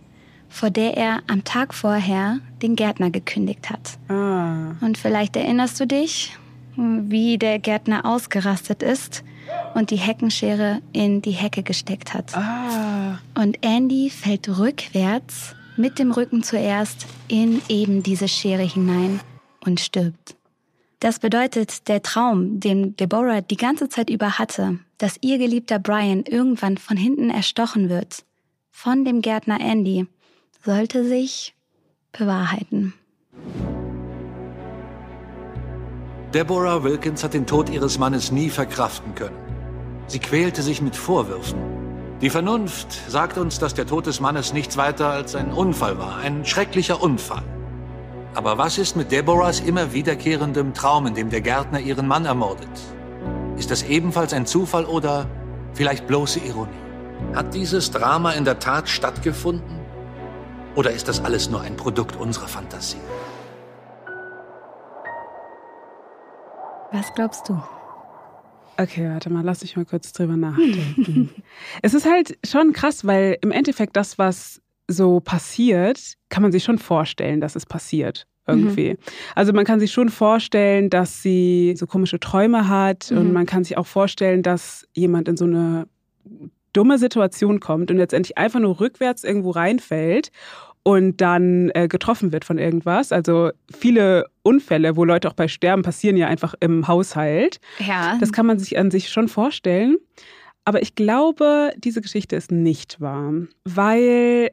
vor der er am Tag vorher den Gärtner gekündigt hat. Ah. Und vielleicht erinnerst du dich, wie der Gärtner ausgerastet ist und die Heckenschere in die Hecke gesteckt hat. Ah. Und Andy fällt rückwärts mit dem Rücken zuerst in eben diese Schere hinein und stirbt. Das bedeutet, der Traum, den Deborah die ganze Zeit über hatte, dass ihr geliebter Brian irgendwann von hinten erstochen wird, von dem Gärtner Andy, sollte sich bewahrheiten. Deborah Wilkins hat den Tod ihres Mannes nie verkraften können. Sie quälte sich mit Vorwürfen. Die Vernunft sagt uns, dass der Tod des Mannes nichts weiter als ein Unfall war, ein schrecklicher Unfall. Aber was ist mit Deborahs immer wiederkehrendem Traum, in dem der Gärtner ihren Mann ermordet? Ist das ebenfalls ein Zufall oder vielleicht bloße Ironie? Hat dieses Drama in der Tat stattgefunden? Oder ist das alles nur ein Produkt unserer Fantasie? Was glaubst du? Okay, warte mal, lass mich mal kurz drüber nachdenken. es ist halt schon krass, weil im Endeffekt das, was so passiert, kann man sich schon vorstellen, dass es passiert. Irgendwie. Also man kann sich schon vorstellen, dass sie so komische Träume hat und Mhm. man kann sich auch vorstellen, dass jemand in so eine dumme Situation kommt und letztendlich einfach nur rückwärts irgendwo reinfällt und dann äh, getroffen wird von irgendwas. Also viele Unfälle, wo Leute auch bei sterben, passieren ja einfach im Haushalt. Ja. Das kann man sich an sich schon vorstellen. Aber ich glaube, diese Geschichte ist nicht wahr, weil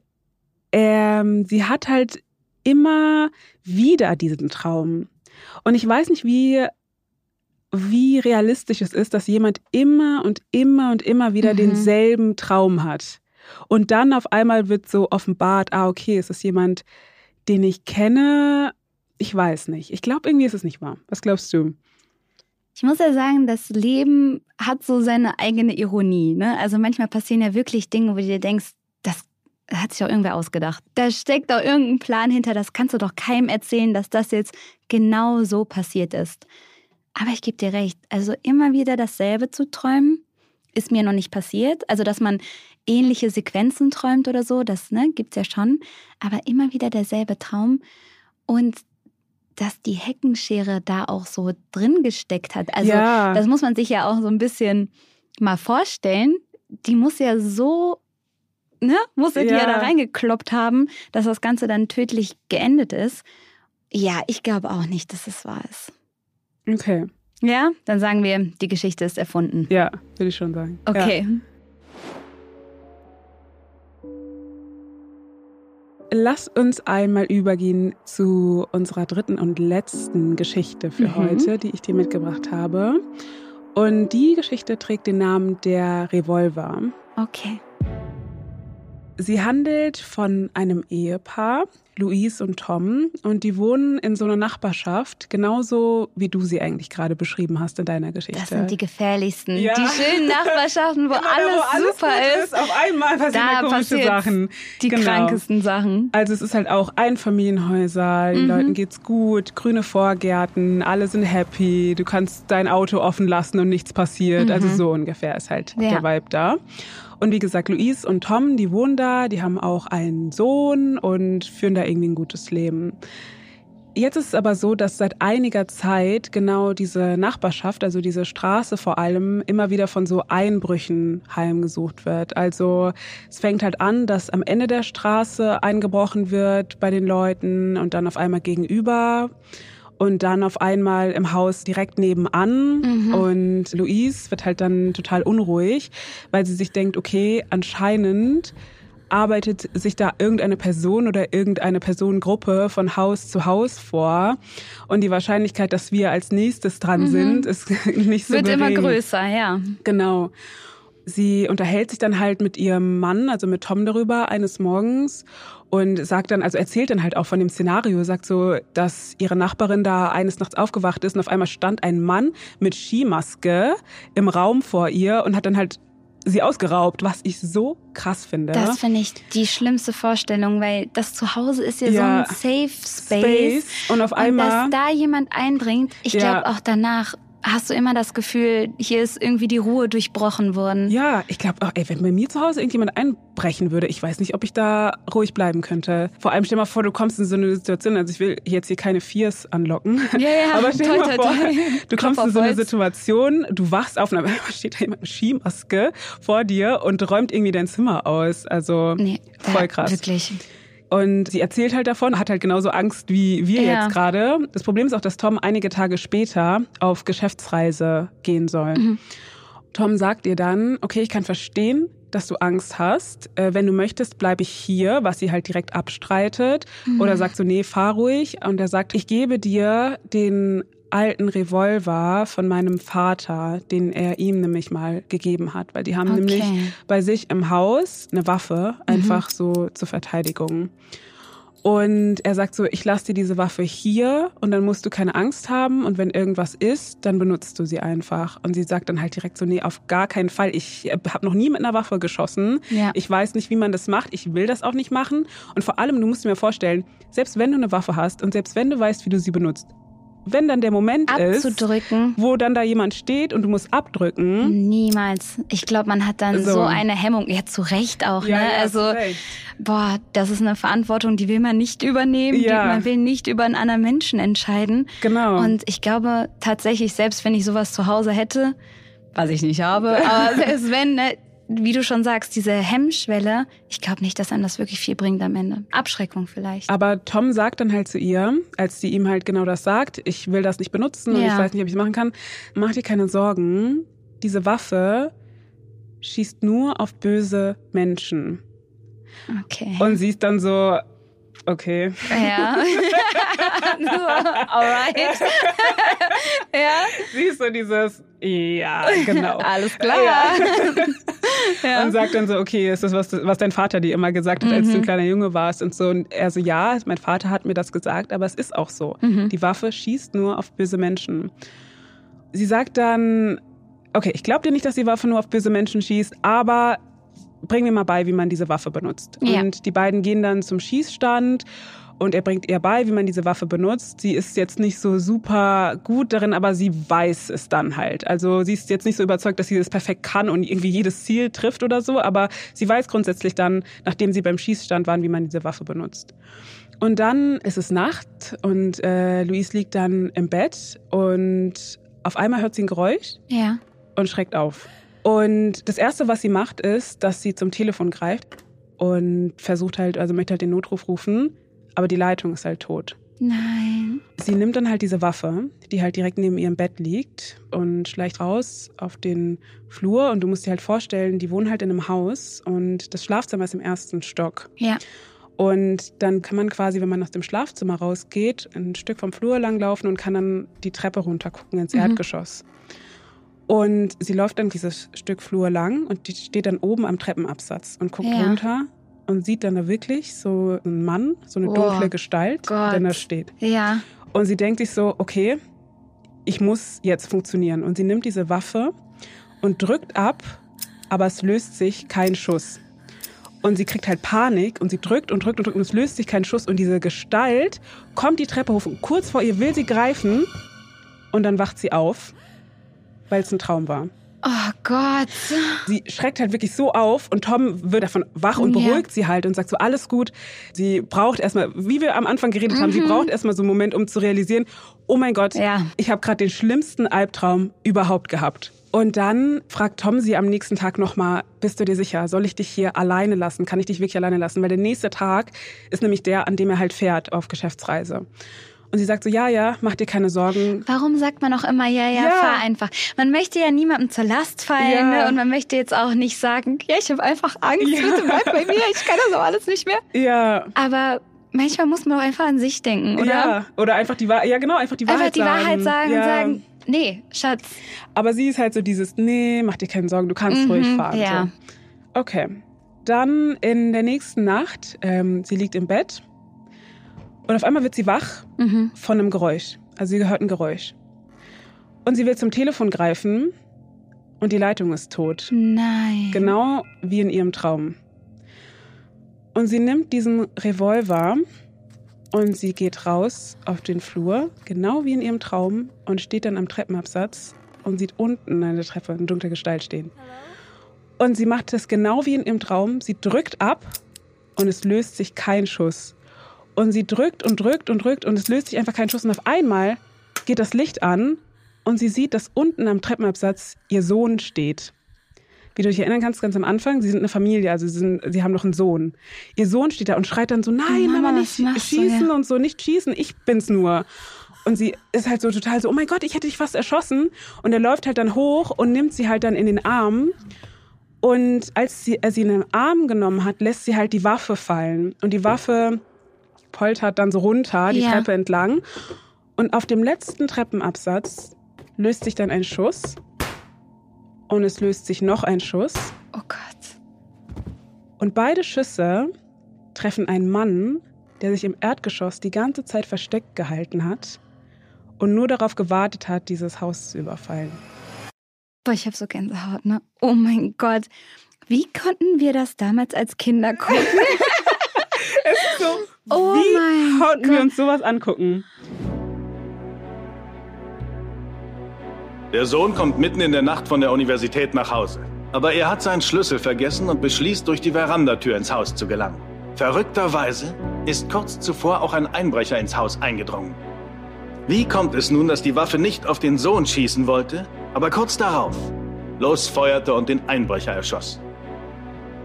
ähm, sie hat halt immer wieder diesen Traum. Und ich weiß nicht, wie, wie realistisch es ist, dass jemand immer und immer und immer wieder Mhm. denselben Traum hat. Und dann auf einmal wird so offenbart, ah, okay, es ist jemand, den ich kenne, ich weiß nicht. Ich glaube, irgendwie ist es nicht wahr. Was glaubst du? Ich muss ja sagen, das Leben hat so seine eigene Ironie. Ne? Also manchmal passieren ja wirklich Dinge, wo du dir denkst, hat sich doch irgendwer ausgedacht. Da steckt doch irgendein Plan hinter, das kannst du doch keinem erzählen, dass das jetzt genau so passiert ist. Aber ich gebe dir recht, also immer wieder dasselbe zu träumen, ist mir noch nicht passiert. Also, dass man ähnliche Sequenzen träumt oder so, das ne, gibt es ja schon. Aber immer wieder derselbe Traum. Und dass die Heckenschere da auch so drin gesteckt hat. Also, Ja. das muss man sich ja auch so ein bisschen mal vorstellen. Die muss ja so, ne, muss die ja Ja. da reingekloppt haben, dass das Ganze dann tödlich geendet ist. Ja, ich glaube auch nicht, dass es wahr ist. Okay. Ja, dann sagen wir, die Geschichte ist erfunden. Ja, würde ich schon sagen. Ja. Okay. Lass uns einmal übergehen zu unserer dritten und letzten Geschichte für Mhm. heute, die ich dir mitgebracht habe. Und die Geschichte trägt den Namen Der Revolver. Okay. Sie handelt von einem Ehepaar, Louise und Tom, und die wohnen in so einer Nachbarschaft, genauso wie du sie eigentlich gerade beschrieben hast in deiner Geschichte. Das sind die gefährlichsten. Ja. Die schönen Nachbarschaften, wo da, alles, wo alles super gut ist. Auf einmal passieren Da da komische Sachen. Die Genau. krankesten Sachen. Also es ist halt auch Einfamilienhäuser, den Mhm. Leuten geht's gut, grüne Vorgärten, alle sind happy, du kannst dein Auto offen lassen und nichts passiert. Also so ungefähr ist halt Mhm. Ja. der Vibe da. Und wie gesagt, Luis und Tom, die wohnen da, die haben auch einen Sohn und führen da irgendwie ein gutes Leben. Jetzt ist es aber so, dass seit einiger Zeit genau diese Nachbarschaft, also diese Straße vor allem, immer wieder von so Einbrüchen heimgesucht wird. Also es fängt halt an, dass am Ende der Straße eingebrochen wird bei den Leuten und dann auf einmal gegenüber und dann auf einmal im Haus direkt nebenan. Mhm. Und Louise wird halt dann total unruhig, weil sie sich denkt, okay, anscheinend arbeitet sich da irgendeine Person oder irgendeine Personengruppe von Haus zu Haus vor. Und die Wahrscheinlichkeit, dass wir als nächstes dran sind, ist nicht so Mhm. Wird gering. immer größer, ja. Genau. Sie unterhält sich dann halt mit ihrem Mann, also mit Tom darüber eines Morgens und sagt dann, also erzählt dann halt auch von dem Szenario, sagt so, dass ihre Nachbarin da eines Nachts aufgewacht ist und auf einmal stand ein Mann mit Skimaske im Raum vor ihr und hat dann halt sie ausgeraubt, was ich so krass finde. Das finde ich die schlimmste Vorstellung, weil das Zuhause ist ja, Ja. so ein Safe Space. und auf Und einmal dass da jemand eindringt, ich Ja. glaube auch danach hast du immer das Gefühl, hier ist irgendwie die Ruhe durchbrochen worden. Ja, ich glaube auch, ey, wenn bei mir zu Hause irgendjemand einbrechen würde, ich weiß nicht, ob ich da ruhig bleiben könnte. Vor allem stell mal vor, du kommst in so eine Situation, also ich will jetzt hier keine Fears anlocken. Ja, ja, aber stell toi, mal toi, vor, toi. du Klopf kommst in so eine. Situation, du wachst auf und einmal steht da jemand mit Skimaske vor dir und räumt irgendwie dein Zimmer aus. Also Nee, voll ja, krass. Wirklich. Und sie erzählt halt davon, hat halt genauso Angst wie wir Ja. jetzt gerade. Das Problem ist auch, dass Tom einige Tage später auf Geschäftsreise gehen soll. Mhm. Tom sagt ihr dann, okay, ich kann verstehen, dass du Angst hast. Äh, wenn du möchtest, bleibe ich hier, was sie halt direkt abstreitet. Mhm. Oder sagt so, nee, fahr ruhig. Und er sagt, ich gebe dir den alten Revolver von meinem Vater, den er ihm nämlich mal gegeben hat, weil die haben Okay. nämlich bei sich im Haus eine Waffe, einfach so zur Verteidigung. Und er sagt so, ich lasse dir diese Waffe hier und dann musst du keine Angst haben und wenn irgendwas ist, dann benutzt du sie einfach. Und sie sagt dann halt direkt so, nee, auf gar keinen Fall. Ich habe noch nie mit einer Waffe geschossen. Ja. Ich weiß nicht, wie man das macht. Ich will das auch nicht machen. Und vor allem, du musst dir mir vorstellen, selbst wenn du eine Waffe hast und selbst wenn du weißt, wie du sie benutzt, wenn dann der Moment ist, Abzudrücken. wo dann da jemand steht und du musst abdrücken, Niemals. Ich glaube, man hat dann So. so. eine Hemmung. Ja, zu Recht auch. ne? hast also, recht. boah, das ist eine Verantwortung, die will man nicht übernehmen. Ja. Die, man will nicht über einen anderen Menschen entscheiden. genau. Und ich glaube tatsächlich, selbst wenn ich sowas zu Hause hätte, was ich nicht habe, aber selbst wenn, ne, wie du schon sagst, diese Hemmschwelle, ich glaube nicht, dass einem das wirklich viel bringt am Ende. Abschreckung vielleicht. Aber Tom sagt dann halt zu ihr, als sie ihm halt genau das sagt, ich will das nicht benutzen und Ja. ich weiß nicht, ob ich es machen kann, mach dir keine Sorgen, diese Waffe schießt nur auf böse Menschen. Okay. Und sie ist dann so, okay. ja. alright. ja. Sie ist so dieses, ja, genau. Alles klar. Ja. ja. und sagt dann so, okay, ist das was, was dein Vater dir immer gesagt hat, als du ein mhm. kleiner Junge warst und so. Und er so, ja, mein Vater hat mir das gesagt, aber es ist auch so. Mhm. Die Waffe schießt nur auf böse Menschen. Sie sagt dann, okay, ich glaube dir nicht, dass die Waffe nur auf böse Menschen schießt, aber bring mir mal bei, wie man diese Waffe benutzt. Ja. Und die beiden gehen dann zum Schießstand und er bringt ihr bei, wie man diese Waffe benutzt. Sie ist jetzt nicht so super gut darin, aber sie weiß es dann halt. Also sie ist jetzt nicht so überzeugt, dass sie das perfekt kann und irgendwie jedes Ziel trifft oder so, aber sie weiß grundsätzlich dann, nachdem sie beim Schießstand waren, wie man diese Waffe benutzt. Und dann ist es Nacht und äh, Luis liegt dann im Bett und auf einmal hört sie ein Geräusch ja. und schreckt auf. Und das Erste, was sie macht, ist, dass sie zum Telefon greift und versucht halt, also möchte halt den Notruf rufen aber die Leitung ist halt tot. Nein. Sie nimmt dann halt diese Waffe, die halt direkt neben ihrem Bett liegt und schleicht raus auf den Flur und du musst dir halt vorstellen, die wohnen halt in einem Haus und das Schlafzimmer ist im ersten Stock. Ja. Und dann kann man quasi, wenn man aus dem Schlafzimmer rausgeht, ein Stück vom Flur langlaufen und kann dann die Treppe runter gucken ins mhm. Erdgeschoss. Und sie läuft dann dieses Stück Flur lang und die steht dann oben am Treppenabsatz und guckt ja. runter und sieht dann da wirklich so einen Mann, so eine oh, dunkle Gestalt, Gott. der da steht. Ja. Und sie denkt sich so, okay, ich muss jetzt funktionieren. Und sie nimmt diese Waffe und drückt ab, aber es löst sich kein Schuss. Und sie kriegt halt Panik und sie drückt und drückt und drückt und es löst sich kein Schuss. Und diese Gestalt kommt die Treppe hoch und kurz vor ihr will sie greifen und dann wacht sie auf, weil es ein Traum war. Oh Gott. Sie schreckt halt wirklich so auf und Tom wird davon wach und beruhigt ja. sie halt und sagt so, alles gut. Sie braucht erstmal, wie wir am Anfang geredet mhm. haben, sie mhm. braucht erstmal so einen Moment, um zu realisieren, oh mein Gott, ja. ich habe gerade den schlimmsten Albtraum überhaupt gehabt. Und dann fragt Tom sie am nächsten Tag nochmal, bist du dir sicher, soll ich dich hier alleine lassen? Kann ich dich wirklich alleine lassen? Weil der nächste Tag ist nämlich der, an dem er halt fährt auf Geschäftsreise. Und sie sagt so, ja, ja, mach dir keine Sorgen. Warum sagt man auch immer, ja, ja, ja. fahr einfach? Man möchte ja niemandem zur Last fallen ja. ne? und man möchte jetzt auch nicht sagen, ja, ich habe einfach Angst, ja. bitte bleib bei mir, ich kann das auch alles nicht mehr. Ja. Aber manchmal muss man auch einfach an sich denken, oder? Ja, oder einfach die Wahrheit, ja genau, einfach die Wahrheit sagen. Einfach die Wahrheit sagen ja. und sagen, nee, Schatz. Aber sie ist halt so dieses, nee, mach dir keine Sorgen, du kannst mhm, ruhig fahren. Ja. So. Okay. Dann in der nächsten Nacht, ähm, sie liegt im Bett und auf einmal wird sie wach mhm. von einem Geräusch. Also sie hört ein Geräusch. Und sie will zum Telefon greifen und die Leitung ist tot. Nein. Genau wie in ihrem Traum. Und sie nimmt diesen Revolver und sie geht raus auf den Flur, genau wie in ihrem Traum, und steht dann am Treppenabsatz und sieht unten eine Treppe eine dunkle Gestalt stehen. Und sie macht es genau wie in ihrem Traum. Sie drückt ab und es löst sich kein Schuss. Und sie drückt und drückt und drückt und es löst sich einfach kein Schuss. Und auf einmal geht das Licht an und sie sieht, dass unten am Treppenabsatz ihr Sohn steht. Wie du dich erinnern kannst, ganz am Anfang, sie sind eine Familie, also sie, sind, sie haben noch einen Sohn. Ihr Sohn steht da und schreit dann so, nein, Mama, Mama nicht schießen du, ja? und so, nicht schießen, ich bin's nur. Und sie ist halt so total so, oh mein Gott, ich hätte dich fast erschossen. Und er läuft halt dann hoch und nimmt sie halt dann in den Arm. Und als sie, er sie in den Arm genommen hat, lässt sie halt die Waffe fallen. Und die Waffe poltert dann so runter, die ja. Treppe entlang. Und auf dem letzten Treppenabsatz löst sich dann ein Schuss. Und es löst sich noch ein Schuss. Oh Gott. Und beide Schüsse treffen einen Mann, der sich im Erdgeschoss die ganze Zeit versteckt gehalten hat und nur darauf gewartet hat, dieses Haus zu überfallen. Boah, ich habe so Gänsehaut, ne? Oh mein Gott. Wie konnten wir das damals als Kinder gucken? es ist so, oh wie konnten wir uns sowas angucken? Der Sohn kommt mitten in der Nacht von der Universität nach Hause. Aber er hat seinen Schlüssel vergessen und beschließt, durch die Verandatür ins Haus zu gelangen. Verrückterweise ist kurz zuvor auch ein Einbrecher ins Haus eingedrungen. Wie kommt es nun, dass die Waffe nicht auf den Sohn schießen wollte, aber kurz darauf losfeuerte und den Einbrecher erschoss?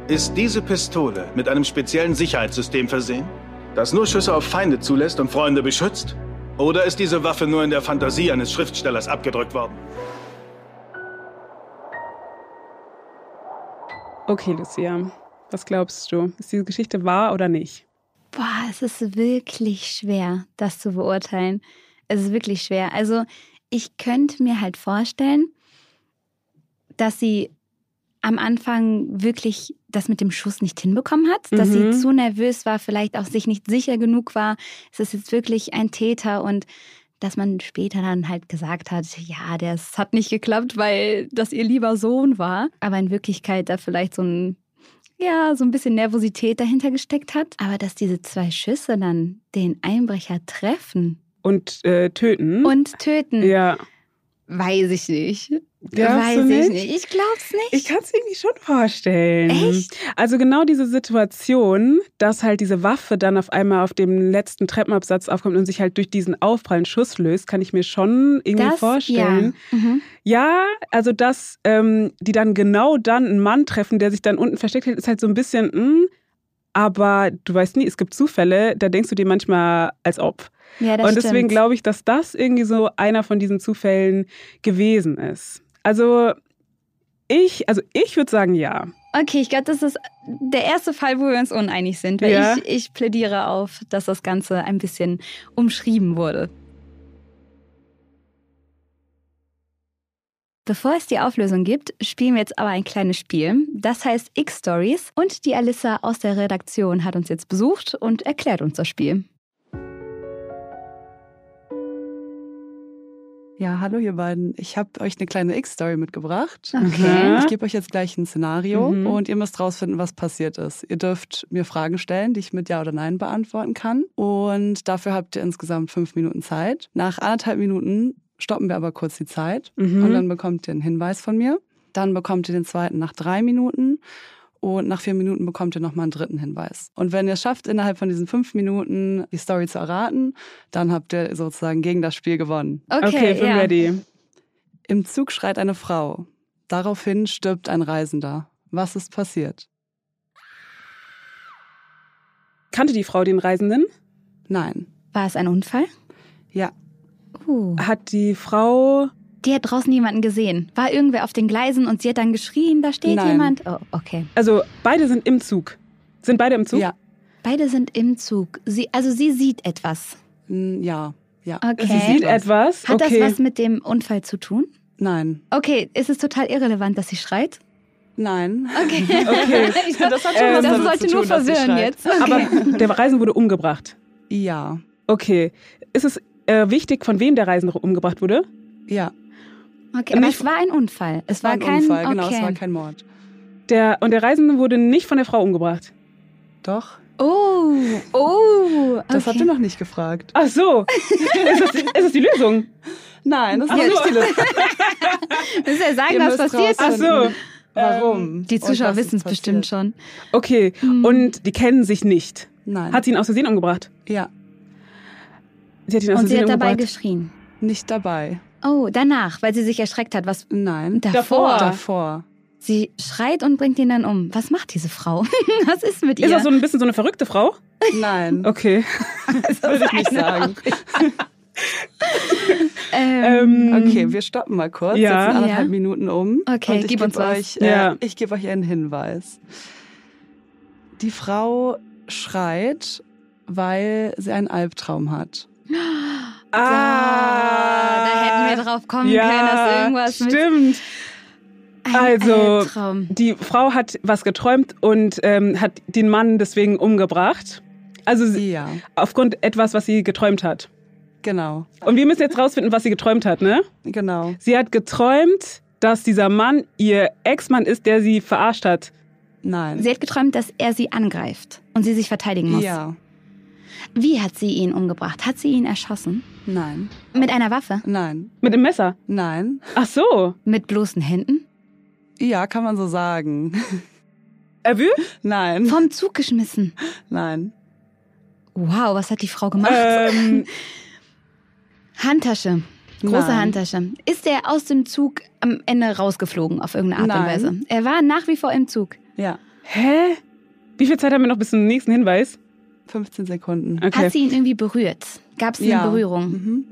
Ist diese Pistole mit einem speziellen Sicherheitssystem versehen, das nur Schüsse auf Feinde zulässt und Freunde beschützt? Oder ist diese Waffe nur in der Fantasie eines Schriftstellers abgedrückt worden? Okay, Lucia, was glaubst du? Ist diese Geschichte wahr oder nicht? Boah, es ist wirklich schwer, das zu beurteilen. Es ist wirklich schwer. Also, ich könnte mir halt vorstellen, dass sie am Anfang wirklich das mit dem Schuss nicht hinbekommen hat, dass Mhm. sie zu nervös war, vielleicht auch sich nicht sicher genug war, es ist jetzt wirklich ein Täter und dass man später dann halt gesagt hat, ja, das hat nicht geklappt, weil das ihr lieber Sohn war, aber in Wirklichkeit da vielleicht so ein ja, so ein bisschen Nervosität dahinter gesteckt hat, aber dass diese zwei Schüsse dann den Einbrecher treffen Und äh, töten. und töten, ja. Weiß ich nicht. Glaubst weiß du ich nicht? nicht. Ich glaub's nicht. Ich kann es irgendwie schon vorstellen. Echt? Also genau diese Situation, dass halt diese Waffe dann auf einmal auf dem letzten Treppenabsatz aufkommt und sich halt durch diesen aufprallen Schuss löst, kann ich mir schon irgendwie das, vorstellen. Ja. Mhm. Ja, also dass ähm, die dann genau dann einen Mann treffen, der sich dann unten versteckt hält, ist halt so ein bisschen, mh, aber du weißt nie, es gibt Zufälle, da denkst du dir manchmal als ob. ja, das Und deswegen glaube ich, dass das irgendwie so einer von diesen Zufällen gewesen ist. Also ich, also ich würde sagen ja. Okay, ich glaube, das ist der erste Fall, wo wir uns uneinig sind. Weil Ja. ich, ich plädiere auf, dass das Ganze ein bisschen umschrieben wurde. Bevor es die Auflösung gibt, spielen wir jetzt aber ein kleines Spiel. Das heißt X-Stories. Und die Alissa aus der Redaktion hat uns jetzt besucht und erklärt uns das Spiel. Ja, hallo ihr beiden. Ich habe euch eine kleine X-Story mitgebracht. Okay. Ich gebe euch jetzt gleich ein Szenario Mhm. und ihr müsst rausfinden, was passiert ist. Ihr dürft mir Fragen stellen, die ich mit Ja oder Nein beantworten kann. Und dafür habt ihr insgesamt fünf Minuten Zeit. Nach anderthalb Minuten stoppen wir aber kurz die Zeit Mhm. und dann bekommt ihr einen Hinweis von mir. Dann bekommt ihr den zweiten nach drei Minuten. Und nach vier Minuten bekommt ihr nochmal einen dritten Hinweis. Und wenn ihr es schafft, innerhalb von diesen fünf Minuten die Story zu erraten, dann habt ihr sozusagen gegen das Spiel gewonnen. Okay, okay, bin ja. ready. Im Zug schreit eine Frau. Daraufhin stirbt ein Reisender. Was ist passiert? Kannte die Frau den Reisenden? Nein. War es ein Unfall? Ja. Uh. Hat die Frau. Die hat draußen jemanden gesehen. War irgendwer auf den Gleisen und sie hat dann geschrien, da steht Nein. jemand. Oh, okay. Also beide sind im Zug. Sind beide im Zug? Ja. Beide sind im Zug. Sie, also sie sieht etwas. Ja. Ja. Okay. Sie sieht etwas. Hat okay. das was mit dem Unfall zu tun? Nein. Okay, ist es total irrelevant, dass sie schreit? Nein. Okay. Okay. Das hat schon was das sollte nur tun, sie verwirren jetzt. Okay. Aber der Reisende wurde umgebracht. Ja. Okay. Ist es äh, wichtig, von wem der Reisende umgebracht wurde? Ja. okay, aber nicht- es war ein Unfall. Es war, ein kein Unfall. Okay. Genau, es war kein Mord. Der, und der Reisende wurde nicht von der Frau umgebracht. Doch. oh, oh. Das habt ihr noch nicht gefragt. Ach so. ist, das, ist das die Lösung? Nein, das ist Ach nicht die Lösung. Müssen wir sagen, was passiert Ach ist? so. Warum? Die Und Zuschauer wissen es bestimmt schon. Okay. Hm. Und die kennen sich nicht. Nein. Hat sie ihn aus Versehen umgebracht? ja. Sie hat ihn aus Und sie hat dabei umgebracht. geschrien. Nicht dabei. Oh, danach, weil sie sich erschreckt hat. Was Nein. davor? Davor. Sie schreit und bringt ihn dann um. Was macht diese Frau? Was ist mit ihr? Ist das so ein bisschen so eine verrückte Frau? Nein. Okay. Das würde ich nicht sagen. ähm, Ähm, Okay, wir stoppen mal kurz, Ja. setzen anderthalb Ja. Minuten um. Okay, und ich gib uns euch, äh, Ja. ich gebe euch einen Hinweis. Die Frau schreit, weil sie einen Albtraum hat. Ah, da hätten wir drauf kommen ja, können, dass irgendwas stimmt. Also, Albtraum. Die Frau hat was geträumt und ähm, hat den Mann deswegen umgebracht. Also sie, Ja, aufgrund etwas, was sie geträumt hat. genau, Und wir müssen jetzt rausfinden, was sie geträumt hat, ne? genau. Sie hat geträumt, dass dieser Mann ihr Ex-Mann ist, der sie verarscht hat. Nein. Sie hat geträumt, dass er sie angreift und sie sich verteidigen muss. ja, Wie hat sie ihn umgebracht? Hat sie ihn erschossen? nein, Mit einer Waffe? nein, Mit dem Messer. nein. Ach so. Mit bloßen Händen? Ja, kann man so sagen. Erwürgt? Nein, Vom Zug geschmissen? nein, Wow, was hat die Frau gemacht? Ähm, Handtasche. Große Nein. Handtasche. Ist er aus dem Zug am Ende rausgeflogen auf irgendeine Art und Nein. Weise? Er war nach wie vor im Zug. ja, hä? Wie viel Zeit haben wir noch bis zum nächsten Hinweis? 15 Sekunden. Okay. Hat sie ihn irgendwie berührt? Gab es ja. eine Berührung? Mhm.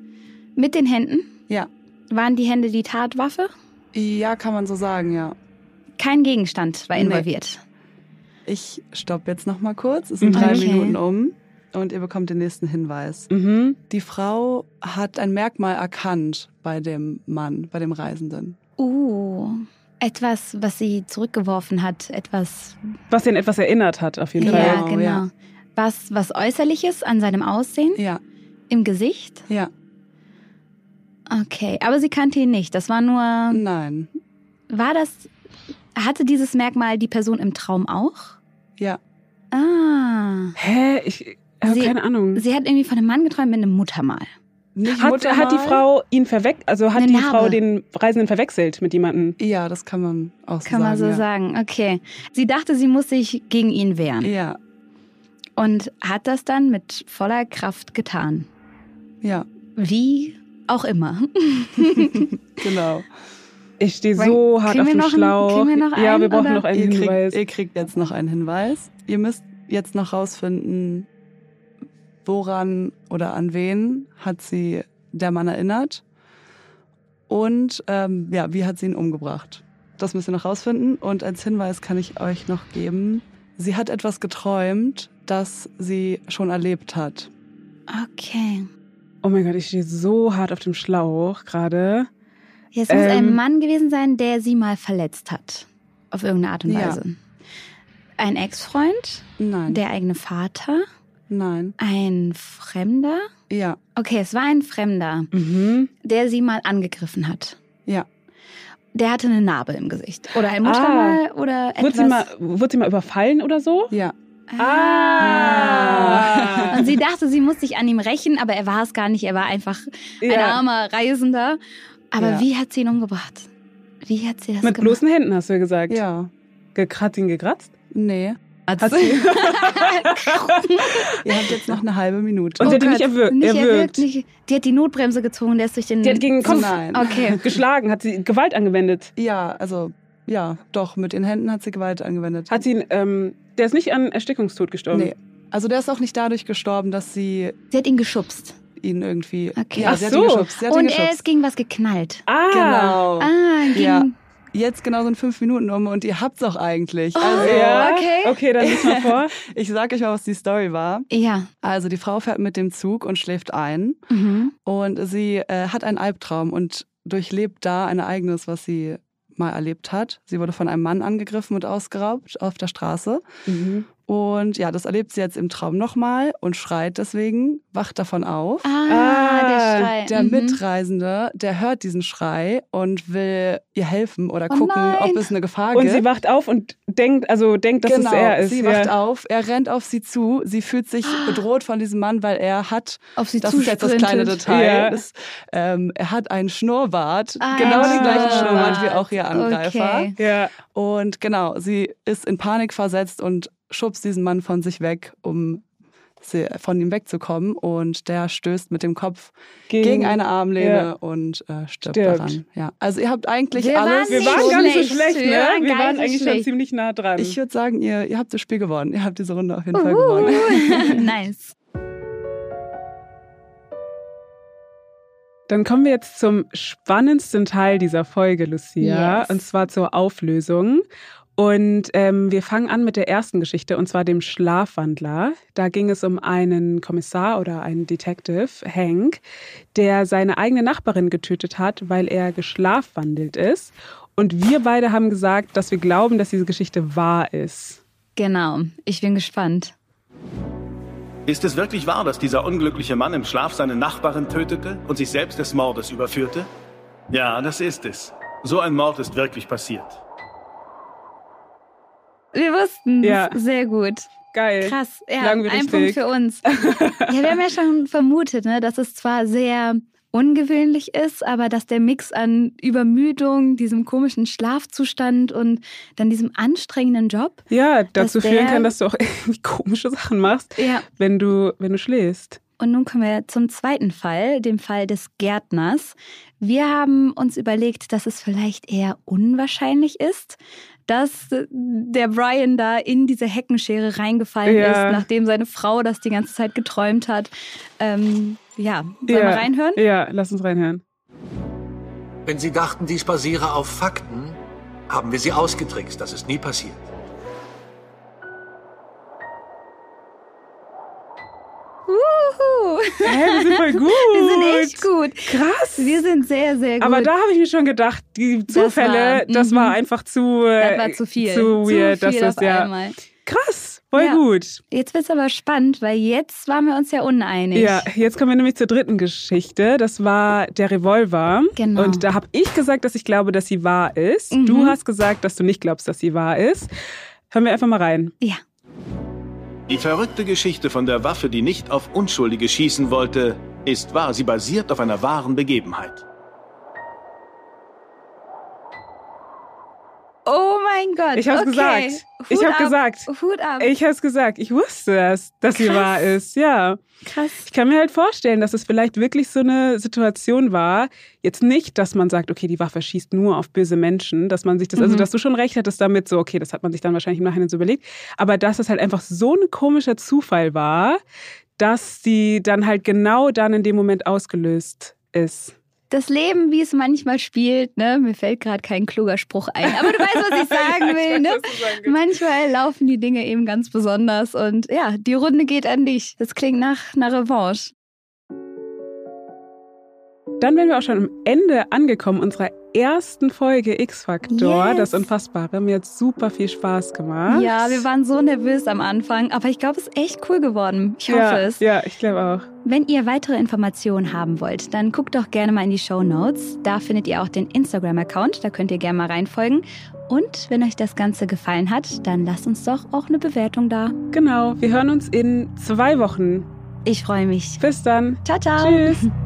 Mit den Händen? Ja, Waren die Hände die Tatwaffe? ja, kann man so sagen, ja. Kein Gegenstand war Nee. involviert. Ich stoppe jetzt noch mal kurz. Es sind drei Okay. Minuten um und ihr bekommt den nächsten Hinweis. Mhm. Die Frau hat ein Merkmal erkannt bei dem Mann, bei dem Reisenden. Uh. Etwas, was sie zurückgeworfen hat, etwas. Was ihn etwas erinnert hat, auf jeden ja, Fall. Genau, genau. ja. Was, was Äußerliches an seinem Aussehen, Ja, im Gesicht. ja, Okay, aber sie kannte ihn nicht. Das war nur. nein, War das. Hatte dieses Merkmal die Person im Traum auch? ja, Ah. Hä? Ich habe Sie- keine Ahnung. Sie hat irgendwie von einem Mann geträumt mit einem Muttermal. nicht Hat, Muttermal. hat die Frau ihn verwechselt, also hat Eine die Narbe. Frau den Reisenden verwechselt mit jemandem? Ja, das kann man auch so Kann man sagen. so sagen. Okay. Sie dachte, sie muss sich gegen ihn wehren. Ja, Und hat das dann mit voller Kraft getan. ja, Wie auch immer. genau. Ich stehe so hart auf dem noch einen- Schlauch. kriegen wir noch ja, einen, wir brauchen oder? noch einen Ihr Hinweis. kriegt, ihr kriegt jetzt noch einen Hinweis. Ihr müsst jetzt noch rausfinden, woran oder an wen hat sie der Mann erinnert und ähm, ja, wie hat sie ihn umgebracht. Das müsst ihr noch rausfinden. Und als Hinweis kann ich euch noch geben, sie hat etwas geträumt, das sie schon erlebt hat. Okay. oh mein Gott, ich stehe so hart auf dem Schlauch gerade. Jetzt muss ein Ähm. Mann gewesen sein, der sie mal verletzt hat. Auf irgendeine Art und Ja. Weise. Ein Ex-Freund, Nein. der eigene Vater, Nein. ein Fremder. Ja. Okay, es war ein Fremder, Mhm. der sie mal angegriffen hat. Ja. Der hatte eine Narbe im Gesicht. Oder ein Muttermal oder etwas. Wurde sie, mal, wurde sie mal überfallen oder so? Ja. Ah. Und sie dachte, sie muss sich an ihm rächen, aber er war es gar nicht. Er war einfach ein Ja. armer Reisender. Aber Ja. wie hat sie ihn umgebracht? Wie hat sie das Mit gemacht? bloßen Händen, hast du ja gesagt. Ja. Gekratzt, ihn gekratzt? Nee. Hat sie? Ihr habt jetzt noch eine halbe Minute. Und sie hat ihn Oh nicht erwürgt. Nicht erwürgt. Nicht, die hat die Notbremse gezogen, der ist durch den. Die hat gegen den Kopf Nein. Okay. geschlagen, hat sie Gewalt angewendet. Ja, also ja, doch, mit den Händen hat sie Gewalt angewendet. Hat sie, ihn, ähm, der ist nicht an Erstickungstod gestorben. Nee. Also der ist auch nicht dadurch gestorben, dass sie Sie hat ihn geschubst. ihn irgendwie. Okay. Ja, Ach sie hat so. ihn geschubst. Sie hat ihn Und geschubst. er ist gegen was geknallt. Ah, Genau. Ah, gegen. Ja. Jetzt genau sind fünf Minuten um und ihr habt's auch eigentlich. Oh. Also, Ja, okay. Okay, dann lies mal vor. ich sag euch mal, was die Story war. Ja. Also die Frau fährt mit dem Zug und schläft ein Mhm. und sie äh, hat einen Albtraum und durchlebt da ein Ereignis, was sie mal erlebt hat. Sie wurde von einem Mann angegriffen und ausgeraubt auf der Straße. Mhm. Und ja, das erlebt sie jetzt im Traum nochmal und schreit deswegen, wacht davon auf. Ah, Ah, der Schrei. Der Mhm. Mitreisende, der hört diesen Schrei und will ihr helfen oder Oh gucken, nein. ob es eine Gefahr Und gibt. sie wacht auf und denkt, also denkt, dass genau, es er ist. sie ja. wacht auf, er rennt auf sie zu, sie fühlt sich bedroht von diesem Mann, weil er hat, Auf sie das ist jetzt das kleine. Detail, Ja. das, ähm, er hat einen Schnurrbart, Ah, genau den gleichen Schnurrbart. Schnurrbart wie auch ihr Angreifer. Okay. Ja. Und genau, sie ist in Panik versetzt und schubst diesen Mann von sich weg, um sie, von ihm wegzukommen. Und der stößt mit dem Kopf gegen, eine Armlehne ja. und äh, stirbt, Stirbt. daran. Ja. Also ihr habt eigentlich Wir alles. waren Wir Nicht waren gar nicht so schlecht. schlecht, Wir ne? waren Wir waren eigentlich schon schlecht. ziemlich nah dran. ich würde sagen, ihr, ihr habt das Spiel gewonnen. Ihr habt diese Runde auf jeden Fall Uhu. gewonnen. nice. Dann kommen wir jetzt zum spannendsten Teil dieser Folge, Lucia, Yes. und zwar zur Auflösung. Und ähm, wir fangen an mit der ersten Geschichte, und zwar dem Schlafwandler. Da ging es um einen Kommissar oder einen Detective, Hank, der seine eigene Nachbarin getötet hat, weil er geschlafwandelt ist. Und wir beide haben gesagt, dass wir glauben, dass diese Geschichte wahr ist. Genau. Ich bin gespannt. Ist es wirklich wahr, dass dieser unglückliche Mann im Schlaf seine Nachbarin tötete und sich selbst des Mordes überführte? Ja, das ist es. So ein Mord ist wirklich passiert. Wir wussten Ja. Sehr gut. Geil. Krass. Ja, wir ein. Punkt für uns. ja, wir haben ja schon vermutet, ne, dass es zwar sehr ungewöhnlich ist, aber dass der Mix an Übermüdung, diesem komischen Schlafzustand und dann diesem anstrengenden Job, Ja, dazu führen kann, dass du auch irgendwie komische Sachen machst, ja. wenn du, wenn du schläfst. Und nun kommen wir zum zweiten Fall, dem Fall des Gärtners. Wir haben uns überlegt, dass es vielleicht eher unwahrscheinlich ist, dass der Brian da in diese Heckenschere reingefallen Ja. ist, nachdem seine Frau das die ganze Zeit geträumt hat. Ähm, ja, sollen wir reinhören? Ja, lass uns reinhören. Wenn Sie dachten, dies basiere auf Fakten, haben wir Sie ausgetrickst. Das ist nie passiert. Wuhu. Hä, wir sind voll gut. Wir sind echt gut. Krass. Wir sind sehr, sehr gut. Aber da habe ich mir schon gedacht, die Das Zufälle, war- das war, mhm. einfach zu, äh, das war zu viel. Zu weird. Zu viel das ist ja einmal. krass. Voll Ja. gut. Jetzt wird's aber spannend, weil jetzt waren wir uns ja uneinig. Ja, jetzt kommen wir nämlich zur dritten Geschichte. Das war der Revolver. Genau. Und da habe ich gesagt, dass ich glaube, dass sie wahr ist. Mhm. Du hast gesagt, dass du nicht glaubst, dass sie wahr ist. Hören wir einfach mal rein. Ja. Die verrückte Geschichte von der Waffe, die nicht auf Unschuldige schießen wollte, ist wahr. Sie basiert auf einer wahren Begebenheit. Gott. Ich hab's okay. gesagt. Ich Hut hab ab. gesagt. Hut ab. Ich habe es gesagt. Ich wusste es, dass sie wahr ist. Ja. Krass. Ich kann mir halt vorstellen, dass es vielleicht wirklich so eine Situation war. Jetzt nicht, dass man sagt, okay, die Waffe schießt nur auf böse Menschen, dass man sich das, also Mhm. dass du schon recht hattest damit, so, okay, das hat man sich dann wahrscheinlich im Nachhinein so überlegt. Aber dass es halt einfach so ein komischer Zufall war, dass die dann halt genau dann in dem Moment ausgelöst ist. Das Leben, wie es manchmal spielt, ne? Mir fällt gerade kein kluger Spruch ein. Aber du weißt, was ich sagen will, ne? Manchmal laufen die Dinge eben ganz besonders und ja, die Runde geht an dich. Das klingt nach einer Revanche. Dann wären wir auch schon am Ende angekommen unserer ersten Folge X-Faktor, Yes. das Unfassbare. Mir hat super viel Spaß gemacht. Ja, wir waren so nervös am Anfang, aber ich glaube, es ist echt cool geworden. Ich hoffe ja, es. Ja, ich glaube auch. Wenn ihr weitere Informationen haben wollt, dann guckt doch gerne mal in die Show Notes. Da findet ihr auch den Instagram-Account, da könnt ihr gerne mal reinfolgen. Und wenn euch das Ganze gefallen hat, dann lasst uns doch auch eine Bewertung da. Genau, wir hören uns in zwei Wochen. Ich freue mich. Bis dann. Ciao, ciao. Tschüss.